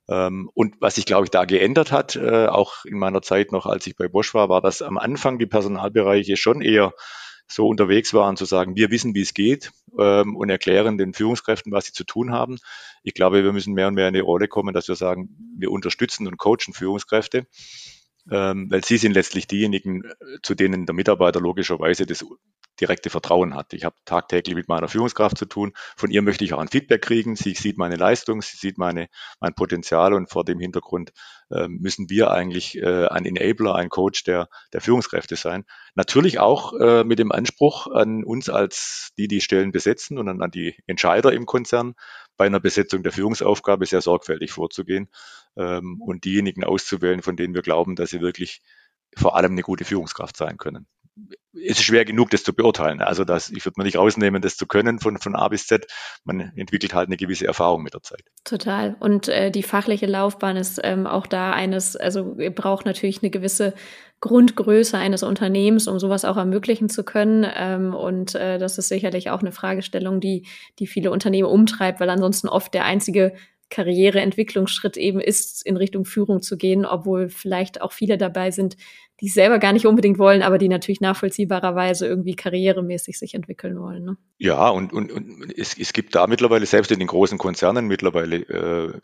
Ähm, und was sich, glaube ich, da geändert hat, äh, auch in meiner Zeit noch, als ich bei Bosch war, war, dass am Anfang die Personalbereiche schon eher so unterwegs waren, zu sagen, wir wissen, wie es geht ähm, und erklären den Führungskräften, was sie zu tun haben. Ich glaube, wir müssen mehr und mehr in die Rolle kommen, dass wir sagen, wir unterstützen und coachen Führungskräfte ähm, weil sie sind letztlich diejenigen, äh, zu denen der Mitarbeiter logischerweise das direkte Vertrauen hat. Ich habe tagtäglich mit meiner Führungskraft zu tun. Von ihr möchte ich auch ein Feedback kriegen. Sie sieht meine Leistung, sie sieht meine, mein Potenzial und vor dem Hintergrund äh, müssen wir eigentlich äh, ein Enabler, ein Coach der, der Führungskräfte sein. Natürlich auch äh, mit dem Anspruch an uns als die, die Stellen besetzen und an, an die Entscheider im Konzern, bei einer Besetzung der Führungsaufgabe sehr sorgfältig vorzugehen ähm, und diejenigen auszuwählen, von denen wir glauben, dass sie wirklich vor allem eine gute Führungskraft sein können. Es ist schwer genug, das zu beurteilen. Also das, ich würde mir nicht rausnehmen, das zu können von, von A bis Z. Man entwickelt halt eine gewisse Erfahrung mit der Zeit. Total. Und äh, die fachliche Laufbahn ist ähm, auch da eines, also braucht natürlich eine gewisse Grundgröße eines Unternehmens, um sowas auch ermöglichen zu können. Ähm, und äh, das ist sicherlich auch eine Fragestellung, die, die viele Unternehmen umtreibt, weil ansonsten oft der einzige Karriereentwicklungsschritt eben ist, in Richtung Führung zu gehen, obwohl vielleicht auch viele dabei sind, die selber gar nicht unbedingt wollen, aber die natürlich nachvollziehbarerweise irgendwie karrieremäßig sich entwickeln wollen. Ne? Ja, und, und, und es, es gibt da mittlerweile, selbst in den großen Konzernen mittlerweile äh,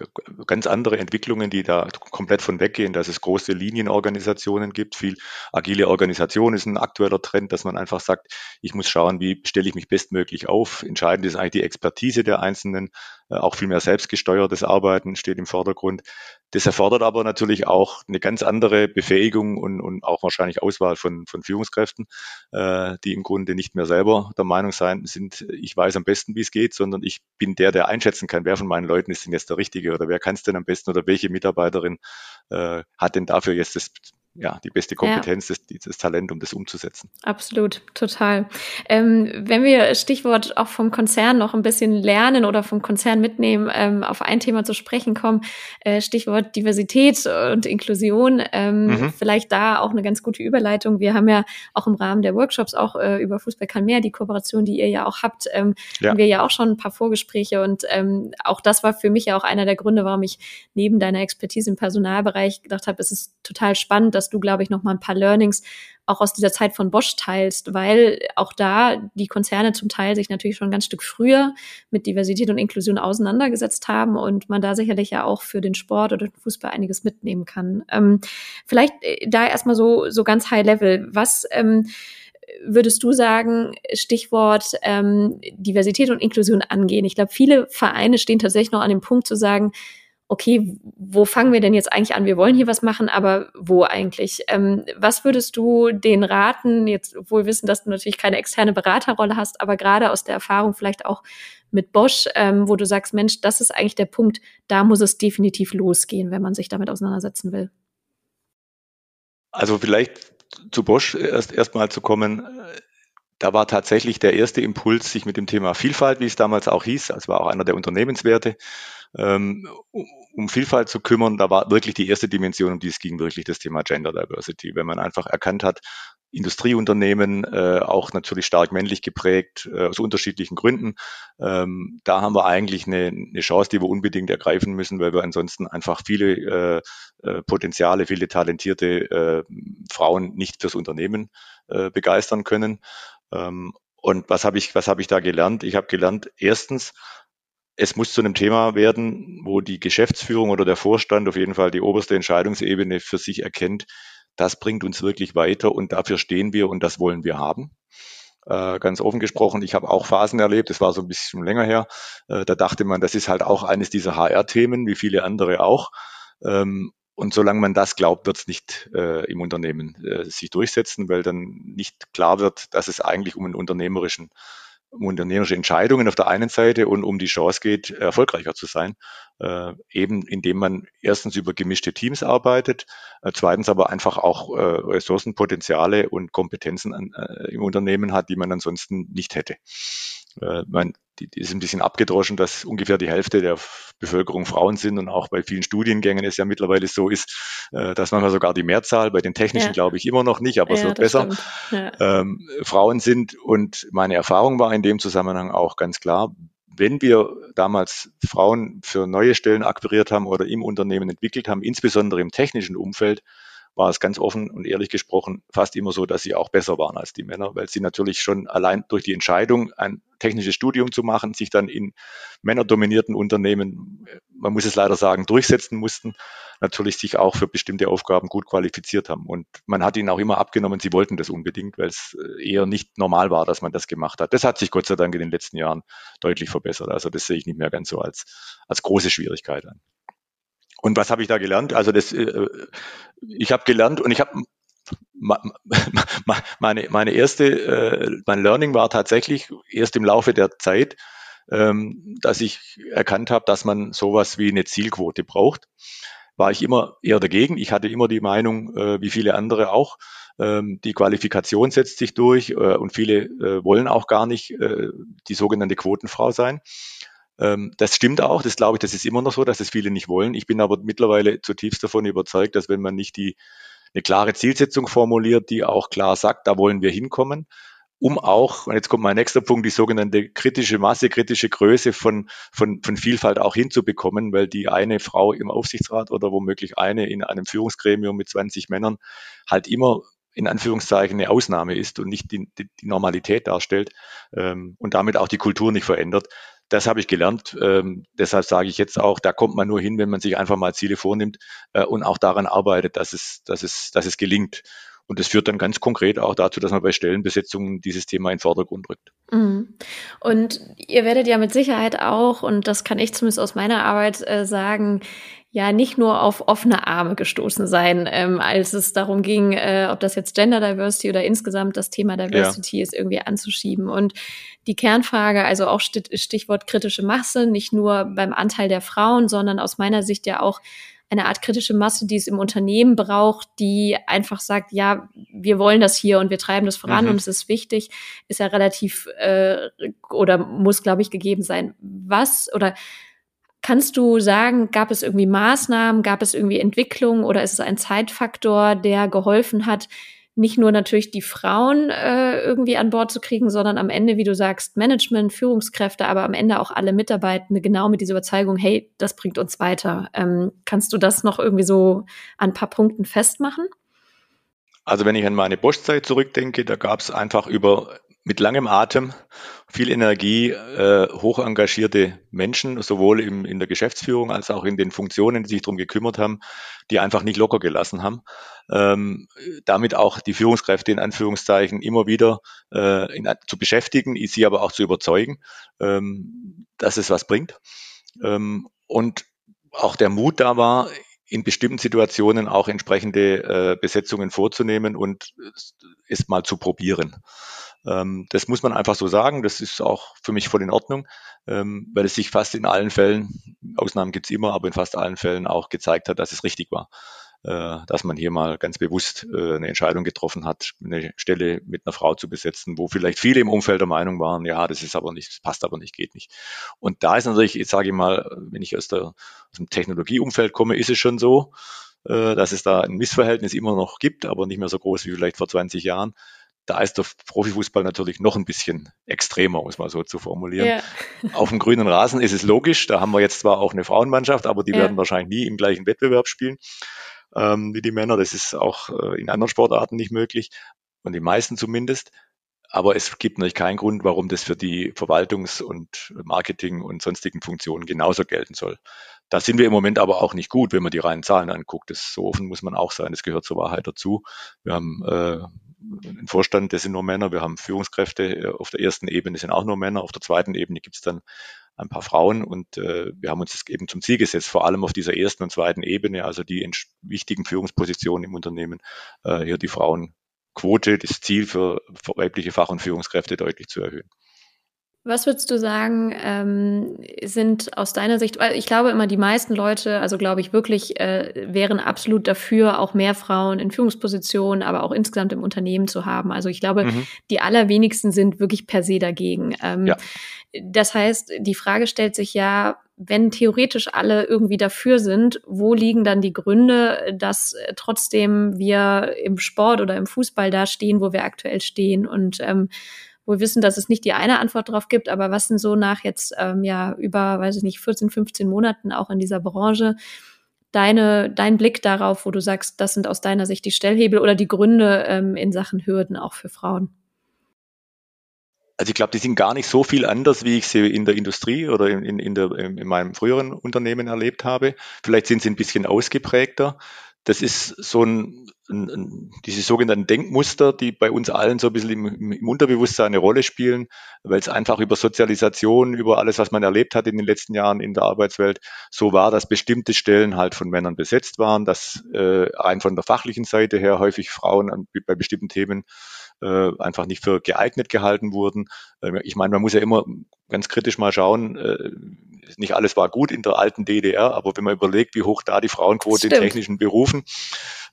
ganz andere Entwicklungen, die da komplett von weggehen, dass es große Linienorganisationen gibt. Viel agile Organisation ist ein aktueller Trend, dass man einfach sagt, ich muss schauen, wie stelle ich mich bestmöglich auf. Entscheidend ist eigentlich die Expertise der Einzelnen, auch viel mehr selbstgesteuertes Arbeiten steht im Vordergrund. Das erfordert aber natürlich auch eine ganz andere Befähigung und, und auch wahrscheinlich Auswahl von, von Führungskräften, äh, die im Grunde nicht mehr selber der Meinung sein sind, ich weiß am besten, wie es geht, sondern ich bin der, der einschätzen kann, wer von meinen Leuten ist denn jetzt der Richtige oder wer kann es denn am besten oder welche Mitarbeiterin äh, hat denn dafür jetzt das ja, die beste Kompetenz, ja. das, das Talent, um das umzusetzen. Absolut, total. Ähm, wenn wir Stichwort auch vom Konzern noch ein bisschen lernen oder vom Konzern mitnehmen, ähm, auf ein Thema zu sprechen kommen, äh, Stichwort Diversität und Inklusion, ähm, mhm. vielleicht da auch eine ganz gute Überleitung. Wir haben ja auch im Rahmen der Workshops auch äh, über Fußball kann mehr, die Kooperation, die ihr ja auch habt, ähm, ja. haben wir ja auch schon ein paar Vorgespräche und ähm, auch das war für mich ja auch einer der Gründe, warum ich neben deiner Expertise im Personalbereich gedacht habe, es ist total spannend, dass du, glaube ich, noch mal ein paar Learnings auch aus dieser Zeit von Bosch teilst, weil auch da die Konzerne zum Teil sich natürlich schon ein ganz Stück früher mit Diversität und Inklusion auseinandergesetzt haben und man da sicherlich ja auch für den Sport oder den Fußball einiges mitnehmen kann. Ähm, vielleicht äh, da erstmal so, so ganz high level. Was ähm, würdest du sagen, Stichwort ähm, Diversität und Inklusion angehen? Ich glaube, viele Vereine stehen tatsächlich noch an dem Punkt zu sagen, okay, wo fangen wir denn jetzt eigentlich an? Wir wollen hier was machen, aber wo eigentlich? Ähm, was würdest du den raten, jetzt wohl wissen, dass du natürlich keine externe Beraterrolle hast, aber gerade aus der Erfahrung vielleicht auch mit Bosch, ähm, wo du sagst, Mensch, das ist eigentlich der Punkt, da muss es definitiv losgehen, wenn man sich damit auseinandersetzen will. Also vielleicht zu Bosch erst erstmal zu kommen. Da war tatsächlich der erste Impuls, sich mit dem Thema Vielfalt, wie es damals auch hieß, das war auch einer der Unternehmenswerte, ähm, um Vielfalt zu kümmern, da war wirklich die erste Dimension, um die es ging, wirklich das Thema Gender Diversity. Wenn man einfach erkannt hat, Industrieunternehmen, äh, auch natürlich stark männlich geprägt, äh, aus unterschiedlichen Gründen. Ähm, da haben wir eigentlich eine, eine Chance, die wir unbedingt ergreifen müssen, weil wir ansonsten einfach viele äh, äh, Potenziale, viele talentierte äh, Frauen nicht fürs Unternehmen äh, begeistern können. Ähm, und was habe ich, was habe ich da gelernt? Ich habe gelernt, erstens, es muss zu einem Thema werden, wo die Geschäftsführung oder der Vorstand auf jeden Fall die oberste Entscheidungsebene für sich erkennt, das bringt uns wirklich weiter und dafür stehen wir und das wollen wir haben. Äh, ganz offen gesprochen, ich habe auch Phasen erlebt, das war so ein bisschen länger her, äh, da dachte man, das ist halt auch eines dieser HR-Themen, wie viele andere auch. Ähm, und solange man das glaubt, wird es nicht äh, im Unternehmen äh, sich durchsetzen, weil dann nicht klar wird, dass es eigentlich um einen unternehmerischen um unternehmerische Entscheidungen auf der einen Seite und um die Chance geht, erfolgreicher zu sein. Äh, eben indem man erstens über gemischte Teams arbeitet, äh, zweitens aber einfach auch äh, Ressourcenpotenziale und Kompetenzen an, äh, im Unternehmen hat, die man ansonsten nicht hätte. Äh, man, die, die ist ein bisschen abgedroschen, dass ungefähr die Hälfte der Bevölkerung Frauen sind und auch bei vielen Studiengängen es ja mittlerweile so ist, äh, dass manchmal sogar die Mehrzahl, bei den technischen ja. glaube ich immer noch nicht, aber ja, es wird besser, ähm, Frauen sind. Und meine Erfahrung war in dem Zusammenhang auch ganz klar, wenn wir damals Frauen für neue Stellen akquiriert haben oder im Unternehmen entwickelt haben, insbesondere im technischen Umfeld, war es ganz offen und ehrlich gesprochen fast immer so, dass sie auch besser waren als die Männer, weil sie natürlich schon allein durch die Entscheidung, ein technisches Studium zu machen, sich dann in männerdominierten Unternehmen, man muss es leider sagen, durchsetzen mussten, natürlich sich auch für bestimmte Aufgaben gut qualifiziert haben. Und man hat ihnen auch immer abgenommen, sie wollten das unbedingt, weil es eher nicht normal war, dass man das gemacht hat. Das hat sich Gott sei Dank in den letzten Jahren deutlich verbessert. Also das sehe ich nicht mehr ganz so als, als große Schwierigkeit an. Und was habe ich da gelernt? Also das, äh, ich habe gelernt und ich habe meine, meine erste, äh, mein Learning war tatsächlich erst im Laufe der Zeit, ähm, dass ich erkannt habe, dass man sowas wie eine Zielquote braucht. War ich immer eher dagegen. Ich hatte immer die Meinung, äh, wie viele andere auch, ähm, die Qualifikation setzt sich durch äh, und viele äh, wollen auch gar nicht äh, die sogenannte Quotenfrau sein. Ähm, das stimmt auch, das glaube ich, das ist immer noch so, dass es viele nicht wollen. Ich bin aber mittlerweile zutiefst davon überzeugt, dass wenn man nicht die, eine klare Zielsetzung formuliert, die auch klar sagt, da wollen wir hinkommen, um auch, und jetzt kommt mein nächster Punkt, die sogenannte kritische Masse, kritische Größe von, von, von Vielfalt auch hinzubekommen, weil die eine Frau im Aufsichtsrat oder womöglich eine in einem Führungsgremium mit 20 Männern halt immer in Anführungszeichen eine Ausnahme ist und nicht die, die, die Normalität darstellt ähm, und damit auch die Kultur nicht verändert das habe ich gelernt. Ähm, deshalb sage ich jetzt auch, da kommt man nur hin, wenn man sich einfach mal Ziele vornimmt äh, und auch daran arbeitet, dass es, dass es, dass es gelingt. Und das führt dann ganz konkret auch dazu, dass man bei Stellenbesetzungen dieses Thema in den Vordergrund rückt. Mhm. Und ihr werdet ja mit Sicherheit auch, und das kann ich zumindest aus meiner Arbeit äh, sagen, ja nicht nur auf offene Arme gestoßen sein, ähm, als es darum ging, äh, ob das jetzt Gender Diversity oder insgesamt das Thema Diversity ja. ist, irgendwie anzuschieben. Und die Kernfrage, also auch Stichwort kritische Masse, nicht nur beim Anteil der Frauen, sondern aus meiner Sicht ja auch eine Art kritische Masse, die es im Unternehmen braucht, die einfach sagt, ja, wir wollen das hier und wir treiben das voran mhm. und es ist wichtig, ist ja relativ äh, oder muss, glaube ich, gegeben sein. Was oder Kannst du sagen, gab es irgendwie Maßnahmen, gab es irgendwie Entwicklungen oder ist es ein Zeitfaktor, der geholfen hat, nicht nur natürlich die Frauen äh, irgendwie an Bord zu kriegen, sondern am Ende, wie du sagst, Management, Führungskräfte, aber am Ende auch alle Mitarbeitende genau mit dieser Überzeugung, hey, das bringt uns weiter. Ähm, kannst du das noch irgendwie so an ein paar Punkten festmachen? Also wenn ich an meine Bosch-Zeit zurückdenke, da gab es einfach über mit langem Atem, viel Energie, äh, hoch engagierte Menschen, sowohl im, in der Geschäftsführung als auch in den Funktionen, die sich darum gekümmert haben, die einfach nicht locker gelassen haben. Ähm, damit auch die Führungskräfte in Anführungszeichen immer wieder äh, in, zu beschäftigen, sie aber auch zu überzeugen, ähm, dass es was bringt. Ähm, und auch der Mut da war, in bestimmten Situationen auch entsprechende äh, Besetzungen vorzunehmen und es mal zu probieren. Ähm, das muss man einfach so sagen. Das ist auch für mich voll in Ordnung, ähm, weil es sich fast in allen Fällen, Ausnahmen gibt's immer, aber in fast allen Fällen auch gezeigt hat, dass es richtig war äh, dass man hier mal ganz bewusst äh, eine Entscheidung getroffen hat, eine Stelle mit einer Frau zu besetzen, wo vielleicht viele im Umfeld der Meinung waren, ja, das ist aber nicht, das passt aber nicht, geht nicht. Und da ist natürlich, jetzt sage ich mal, wenn ich aus, der, aus dem Technologieumfeld komme, ist es schon so, äh, dass es da ein Missverhältnis immer noch gibt, aber nicht mehr so groß wie vielleicht vor 20 Jahren da ist der Profifußball natürlich noch ein bisschen extremer, um es mal so zu formulieren. Ja. Auf dem grünen Rasen ist es logisch, da haben wir jetzt zwar auch eine Frauenmannschaft, aber die ja. werden wahrscheinlich nie im gleichen Wettbewerb spielen ähm, wie die Männer. Das ist auch äh, in anderen Sportarten nicht möglich und die meisten zumindest. Aber es gibt natürlich keinen Grund, warum das für die Verwaltungs- und Marketing- und sonstigen Funktionen genauso gelten soll. Da sind wir im Moment aber auch nicht gut, wenn man die reinen Zahlen anguckt. Das, so offen muss man auch sein. Das gehört zur Wahrheit dazu. Wir haben äh, einen Vorstand, das sind nur Männer. Wir haben Führungskräfte äh, auf der ersten Ebene, sind auch nur Männer. Auf der zweiten Ebene gibt es dann ein paar Frauen und äh, wir haben uns das eben zum Ziel gesetzt, vor allem auf dieser ersten und zweiten Ebene, also die wichtigen Führungspositionen im Unternehmen, äh, hier die Frauenquote, das Ziel für weibliche Fach- und Führungskräfte deutlich zu erhöhen. Was würdest du sagen, ähm, sind aus deiner Sicht, weil ich glaube immer, die meisten Leute, also glaube ich wirklich, äh, wären absolut dafür, auch mehr Frauen in Führungspositionen, aber auch insgesamt im Unternehmen zu haben. Also ich glaube, mhm. die allerwenigsten sind wirklich per se dagegen. Ähm, ja. Das heißt, die Frage stellt sich ja, wenn theoretisch alle irgendwie dafür sind, wo liegen dann die Gründe, dass äh, trotzdem wir im Sport oder im Fußball da stehen, wo wir aktuell stehen und ähm, wo wir wissen, dass es nicht die eine Antwort drauf gibt, aber was sind so nach jetzt ähm, ja über, weiß ich nicht, 14, 15 Monaten auch in dieser Branche deine, dein Blick darauf, wo du sagst, das sind aus deiner Sicht die Stellhebel oder die Gründe ähm, in Sachen Hürden auch für Frauen? Also ich glaube, die sind gar nicht so viel anders, wie ich sie in der Industrie oder in, in, der, in meinem früheren Unternehmen erlebt habe. Vielleicht sind sie ein bisschen ausgeprägter. Das ist so ein, ein, ein, diese sogenannten Denkmuster, die bei uns allen so ein bisschen im, im Unterbewusstsein eine Rolle spielen, weil es einfach über Sozialisation, über alles, was man erlebt hat in den letzten Jahren in der Arbeitswelt, so war, dass bestimmte Stellen halt von Männern besetzt waren, dass äh, rein von der fachlichen Seite her häufig Frauen an, bei bestimmten Themen äh, einfach nicht für geeignet gehalten wurden. Äh, ich meine, man muss ja immer ganz kritisch mal schauen, äh, nicht alles war gut in der alten DDR, aber wenn man überlegt, wie hoch da die Frauenquote Stimmt. in technischen Berufen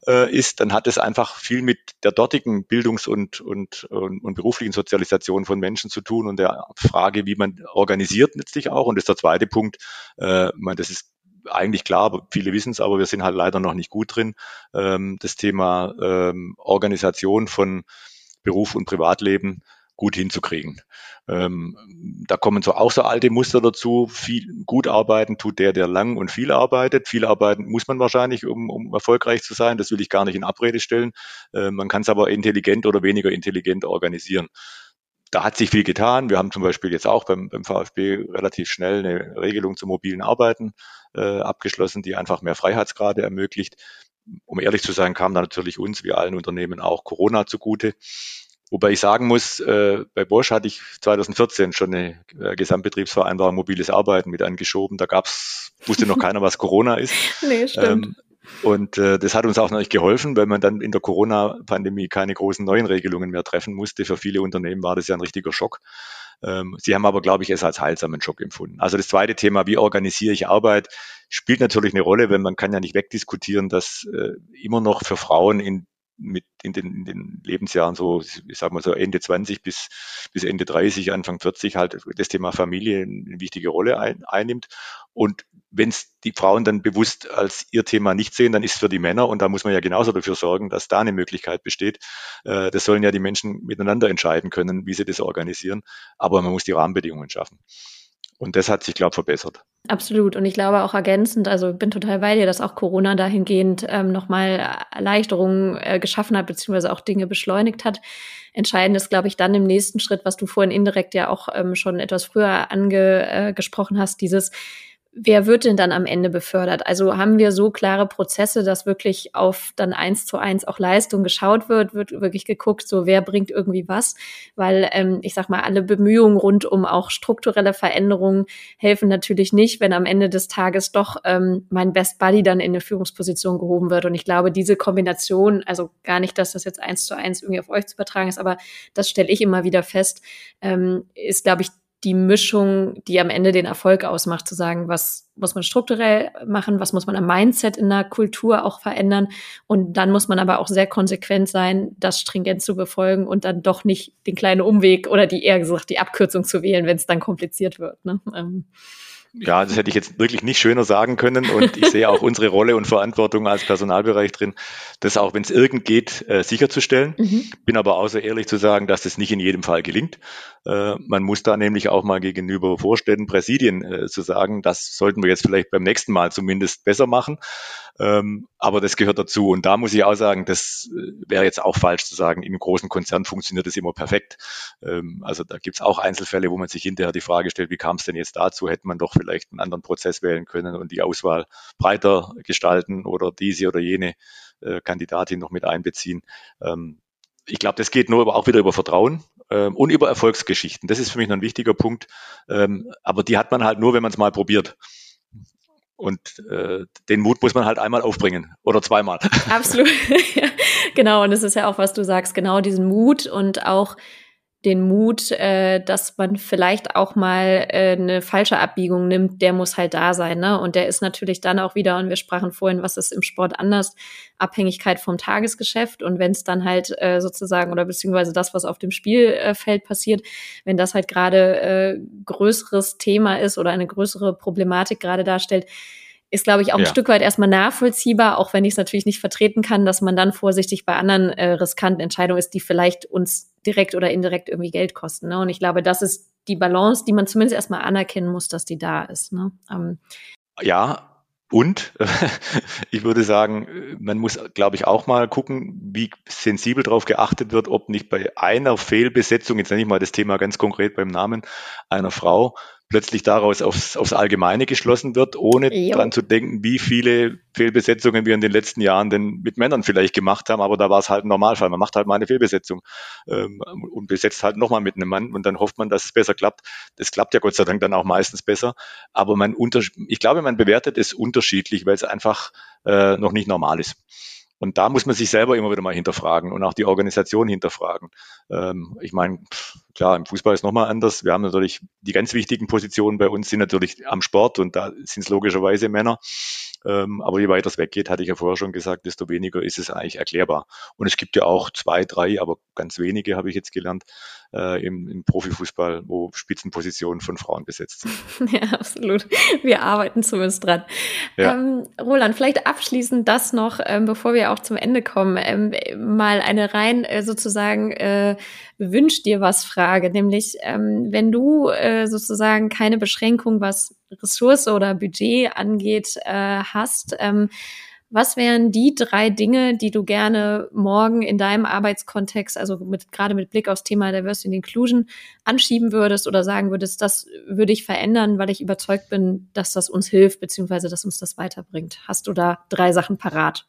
äh, ist, dann hat es einfach viel mit der dortigen Bildungs- und, und, und, und beruflichen Sozialisation von Menschen zu tun und der Frage, wie man organisiert letztlich auch. Und das ist der zweite Punkt. Äh, man, das ist eigentlich klar, aber viele wissen es, aber wir sind halt leider noch nicht gut drin. Ähm, das Thema ähm, Organisation von Beruf und Privatleben gut hinzukriegen. Ähm, da kommen so auch so alte Muster dazu. Viel gut arbeiten tut der, der lang und viel arbeitet. Viel arbeiten muss man wahrscheinlich, um, um erfolgreich zu sein. Das will ich gar nicht in Abrede stellen. Äh, man kann es aber intelligent oder weniger intelligent organisieren. Da hat sich viel getan. Wir haben zum Beispiel jetzt auch beim, beim VfB relativ schnell eine Regelung zum mobilen Arbeiten äh, abgeschlossen, die einfach mehr Freiheitsgrade ermöglicht. Um ehrlich zu sein, kam da natürlich uns, wie allen Unternehmen, auch Corona zugute. Wobei ich sagen muss, äh, bei Bosch hatte ich 2014 schon eine äh, Gesamtbetriebsvereinbarung mobiles Arbeiten mit angeschoben. Da gab's, wusste noch keiner, was Corona ist. Nee, stimmt. Ähm, und äh, das hat uns auch noch nicht geholfen, weil man dann in der Corona-Pandemie keine großen neuen Regelungen mehr treffen musste. Für viele Unternehmen war das ja ein richtiger Schock. Ähm, sie haben aber, glaube ich, es als heilsamen Schock empfunden. Also das zweite Thema, wie organisiere ich Arbeit, spielt natürlich eine Rolle, wenn man kann ja nicht wegdiskutieren, dass äh, immer noch für Frauen in mit in den, in den Lebensjahren so, ich sag mal so Ende 20 bis, bis Ende 30, Anfang 40 halt das Thema Familie eine wichtige Rolle ein, einnimmt. Und wenn es die Frauen dann bewusst als ihr Thema nicht sehen, dann ist es für die Männer und da muss man ja genauso dafür sorgen, dass da eine Möglichkeit besteht. Äh, das sollen ja die Menschen miteinander entscheiden können, wie sie das organisieren. Aber man muss die Rahmenbedingungen schaffen. Und das hat sich, glaube ich, verbessert. Absolut. Und ich glaube auch ergänzend, also bin total bei dir, dass auch Corona dahingehend ähm, nochmal Erleichterungen äh, geschaffen hat, beziehungsweise auch Dinge beschleunigt hat. Entscheidend ist, glaube ich, dann im nächsten Schritt, was du vorhin indirekt ja auch ähm, schon etwas früher angesprochen äh, hast, dieses wer wird denn dann am Ende befördert? Also haben wir so klare Prozesse, dass wirklich auf dann eins zu eins auch Leistung geschaut wird, wird wirklich geguckt, so wer bringt irgendwie was? Weil ähm, ich sag mal, alle Bemühungen rund um auch strukturelle Veränderungen helfen natürlich nicht, wenn am Ende des Tages doch ähm, mein Best Buddy dann in eine Führungsposition gehoben wird. Und ich glaube, diese Kombination, also gar nicht, dass das jetzt eins zu eins irgendwie auf euch zu übertragen ist, aber das stelle ich immer wieder fest, ähm, ist, glaube ich, die Mischung, die am Ende den Erfolg ausmacht, zu sagen, was muss man strukturell machen, was muss man am Mindset in der Kultur auch verändern. Und dann muss man aber auch sehr konsequent sein, das stringent zu befolgen und dann doch nicht den kleinen Umweg oder die eher gesagt die Abkürzung zu wählen, wenn es dann kompliziert wird. Ne? Ähm. Ja, das hätte ich jetzt wirklich nicht schöner sagen können. Und ich sehe auch unsere Rolle und Verantwortung als Personalbereich drin, das auch, wenn es irgend geht, äh, sicherzustellen. Mhm. Bin aber so ehrlich zu sagen, dass das nicht in jedem Fall gelingt. Äh, man muss da nämlich auch mal gegenüber Vorständen, Präsidien äh, zu sagen, das sollten wir jetzt vielleicht beim nächsten Mal zumindest besser machen. Ähm, aber das gehört dazu. Und da muss ich auch sagen, das äh, wäre jetzt auch falsch zu sagen, in großen Konzern funktioniert das immer perfekt. Ähm, also da gibt es auch Einzelfälle, wo man sich hinterher die Frage stellt, wie kam es denn jetzt dazu? Hätte man doch vielleicht einen anderen Prozess wählen können und die Auswahl breiter gestalten oder diese oder jene äh, Kandidatin noch mit einbeziehen. Ähm, ich glaube, das geht nur aber auch wieder über Vertrauen ähm, und über Erfolgsgeschichten. Das ist für mich noch ein wichtiger Punkt. Aber die hat man halt nur, wenn man es mal probiert. Und äh, den Mut muss man halt einmal aufbringen oder zweimal. Absolut. genau. Und es ist ja auch, was du sagst, genau diesen Mut und auch den Mut, äh, dass man vielleicht auch mal äh, eine falsche Abbiegung nimmt, der muss halt da sein. Ne? Und der ist natürlich dann auch wieder, und wir sprachen vorhin, was ist im Sport anders, Abhängigkeit vom Tagesgeschäft. Und wenn es dann halt äh, sozusagen, oder beziehungsweise das, was auf dem Spielfeld passiert, wenn das halt gerade äh, größeres Thema ist oder eine größere Problematik gerade darstellt, ist, glaube ich, auch ja. ein Stück weit erstmal nachvollziehbar, auch wenn ich es natürlich nicht vertreten kann, dass man dann vorsichtig bei anderen äh, riskanten Entscheidungen ist, die vielleicht uns direkt oder indirekt irgendwie Geld kosten. Ne? Und ich glaube, das ist die Balance, die man zumindest erstmal anerkennen muss, dass die da ist. Ne? Ähm. Ja, und ich würde sagen, man muss, glaube ich, auch mal gucken, wie sensibel darauf geachtet wird, ob nicht bei einer Fehlbesetzung, jetzt nenne ich mal das Thema ganz konkret beim Namen einer Frau, plötzlich daraus aufs, aufs Allgemeine geschlossen wird, ohne jo. dran zu denken, wie viele Fehlbesetzungen wir in den letzten Jahren denn mit Männern vielleicht gemacht haben. Aber da war es halt ein Normalfall. Man macht halt mal eine Fehlbesetzung ähm, und besetzt halt nochmal mit einem Mann und dann hofft man, dass es besser klappt. Das klappt ja Gott sei Dank dann auch meistens besser. Aber man unter, ich glaube, man bewertet es unterschiedlich, weil es einfach äh, noch nicht normal ist. Und da muss man sich selber immer wieder mal hinterfragen und auch die Organisation hinterfragen. Ähm, ich meine, klar, im Fußball ist nochmal anders. Wir haben natürlich die ganz wichtigen Positionen bei uns sind natürlich am Sport und da sind es logischerweise Männer. Ähm, aber je weiter es weggeht, hatte ich ja vorher schon gesagt, desto weniger ist es eigentlich erklärbar. Und es gibt ja auch zwei, drei, aber ganz wenige habe ich jetzt gelernt, äh, im, im Profifußball, wo Spitzenpositionen von Frauen besetzt sind. Ja, absolut. Wir arbeiten zumindest dran. Ja. Ähm, Roland, vielleicht abschließend das noch, ähm, bevor wir auch zum Ende kommen, ähm, mal eine rein äh, sozusagen äh, wünsch dir was Frage, nämlich ähm, wenn du äh, sozusagen keine Beschränkung, was Ressource oder Budget angeht, äh, hast, ähm, was wären die drei Dinge, die du gerne morgen in deinem Arbeitskontext, also mit, gerade mit Blick aufs Thema Diversity and Inclusion, anschieben würdest oder sagen würdest, das würde ich verändern, weil ich überzeugt bin, dass das uns hilft, beziehungsweise dass uns das weiterbringt? Hast du da drei Sachen parat?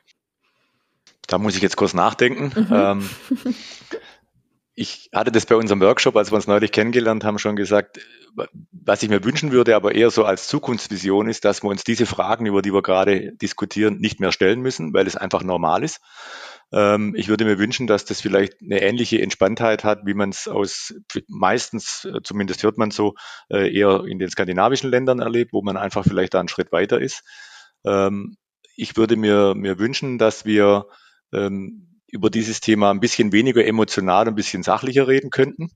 Da muss ich jetzt kurz nachdenken. Mhm. Ähm, ich hatte das bei unserem Workshop, als wir uns neulich kennengelernt haben, schon gesagt, was ich mir wünschen würde, aber eher so als Zukunftsvision ist, dass wir uns diese Fragen, über die wir gerade diskutieren, nicht mehr stellen müssen, weil es einfach normal ist. Ähm, ich würde mir wünschen, dass das vielleicht eine ähnliche Entspanntheit hat, wie man es aus meistens, äh, zumindest hört man so, äh, eher in den skandinavischen Ländern erlebt, wo man einfach vielleicht da einen Schritt weiter ist. Ähm, ich würde mir, mir wünschen, dass wir ähm, über dieses Thema ein bisschen weniger emotional, ein bisschen sachlicher reden könnten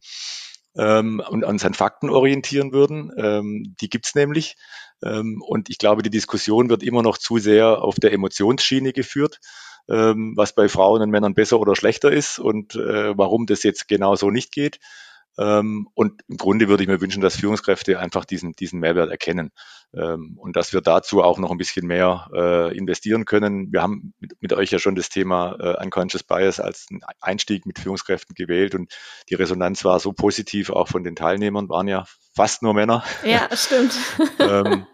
ähm, und uns an Fakten orientieren würden. Ähm, die gibt's nämlich. Ähm, und ich glaube, die Diskussion wird immer noch zu sehr auf der Emotionsschiene geführt ähm, was bei Frauen und Männern besser oder schlechter ist und äh, warum das jetzt genau so nicht geht. Ähm, und im Grunde würde ich mir wünschen, dass Führungskräfte einfach diesen, diesen Mehrwert erkennen ähm, und dass wir dazu auch noch ein bisschen mehr äh, investieren können. Wir haben mit, mit euch ja schon das Thema äh, Unconscious Bias als Einstieg mit Führungskräften gewählt und die Resonanz war so positiv, auch von den Teilnehmern waren ja fast nur Männer. Ja, stimmt. ähm,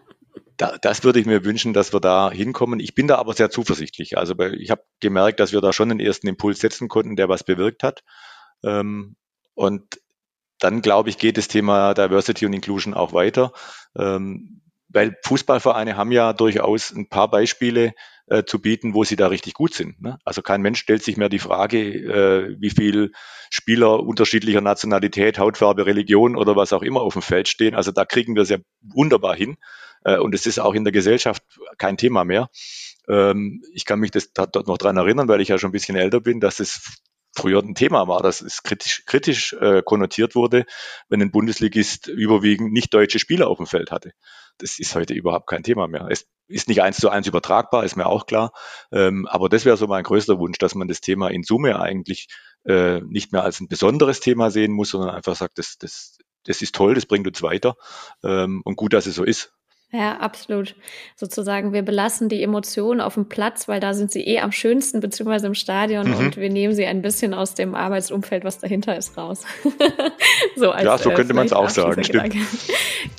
da, das würde ich mir wünschen, dass wir da hinkommen. Ich bin da aber sehr zuversichtlich. Also ich habe gemerkt, dass wir da schon den ersten Impuls setzen konnten, der was bewirkt hat. Und dann glaube ich, geht das Thema Diversity und Inclusion auch weiter. Ähm, weil Fußballvereine haben ja durchaus ein paar Beispiele äh, zu bieten, wo sie da richtig gut sind. Ne? Also kein Mensch stellt sich mehr die Frage, äh, wie viel Spieler unterschiedlicher Nationalität, Hautfarbe, Religion oder was auch immer auf dem Feld stehen. Also da kriegen wir es ja wunderbar hin. Äh, und es ist auch in der Gesellschaft kein Thema mehr. Ähm, ich kann mich das dort noch dran erinnern, weil ich ja schon ein bisschen älter bin, dass es früher ein Thema war, dass es kritisch, kritisch äh, konnotiert wurde, wenn ein Bundesligist überwiegend nicht deutsche Spieler auf dem Feld hatte. Das ist heute überhaupt kein Thema mehr. Es ist nicht eins zu eins übertragbar, ist mir auch klar. Ähm, aber das wäre so mein größter Wunsch, dass man das Thema in Summe eigentlich äh, nicht mehr als ein besonderes Thema sehen muss, sondern einfach sagt, das, das, das ist toll, das bringt uns weiter ähm, und gut, dass es so ist. Ja, absolut. Sozusagen, wir belassen die Emotionen auf dem Platz, weil da sind sie eh am schönsten, beziehungsweise im Stadion mhm. und wir nehmen sie ein bisschen aus dem Arbeitsumfeld, was dahinter ist, raus. so als, ja, so könnte äh, man es auch sagen, stimmt.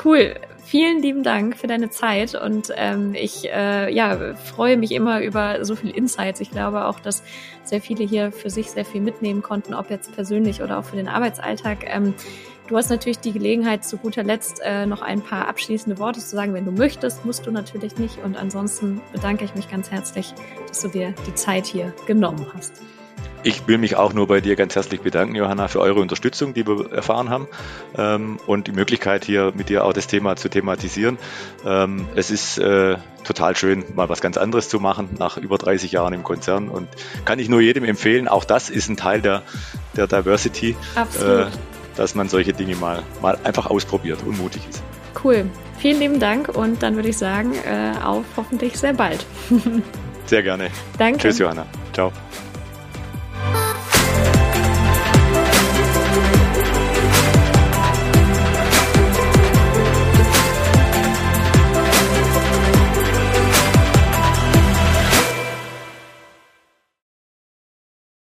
Cool. Vielen lieben Dank für deine Zeit und ähm, ich äh, ja, freue mich immer über so viel Insights. Ich glaube auch, dass sehr viele hier für sich sehr viel mitnehmen konnten, ob jetzt persönlich oder auch für den Arbeitsalltag. Ähm, Du hast natürlich die Gelegenheit, zu guter Letzt äh, noch ein paar abschließende Worte zu sagen. Wenn du möchtest, musst du natürlich nicht. Und ansonsten bedanke ich mich ganz herzlich, dass du dir die Zeit hier genommen hast. Ich will mich auch nur bei dir ganz herzlich bedanken, Johanna, für eure Unterstützung, die wir erfahren haben ähm, und die Möglichkeit, hier mit dir auch das Thema zu thematisieren. Ähm, es ist äh, total schön, mal was ganz anderes zu machen nach über 30 Jahren im Konzern und kann ich nur jedem empfehlen. Auch das ist ein Teil der, der Diversity. Absolut. Äh, dass man solche Dinge mal, mal einfach ausprobiert und mutig ist. Cool. Vielen lieben Dank und dann würde ich sagen, äh, auf hoffentlich sehr bald. sehr gerne. Danke. Tschüss, Johanna. Ciao.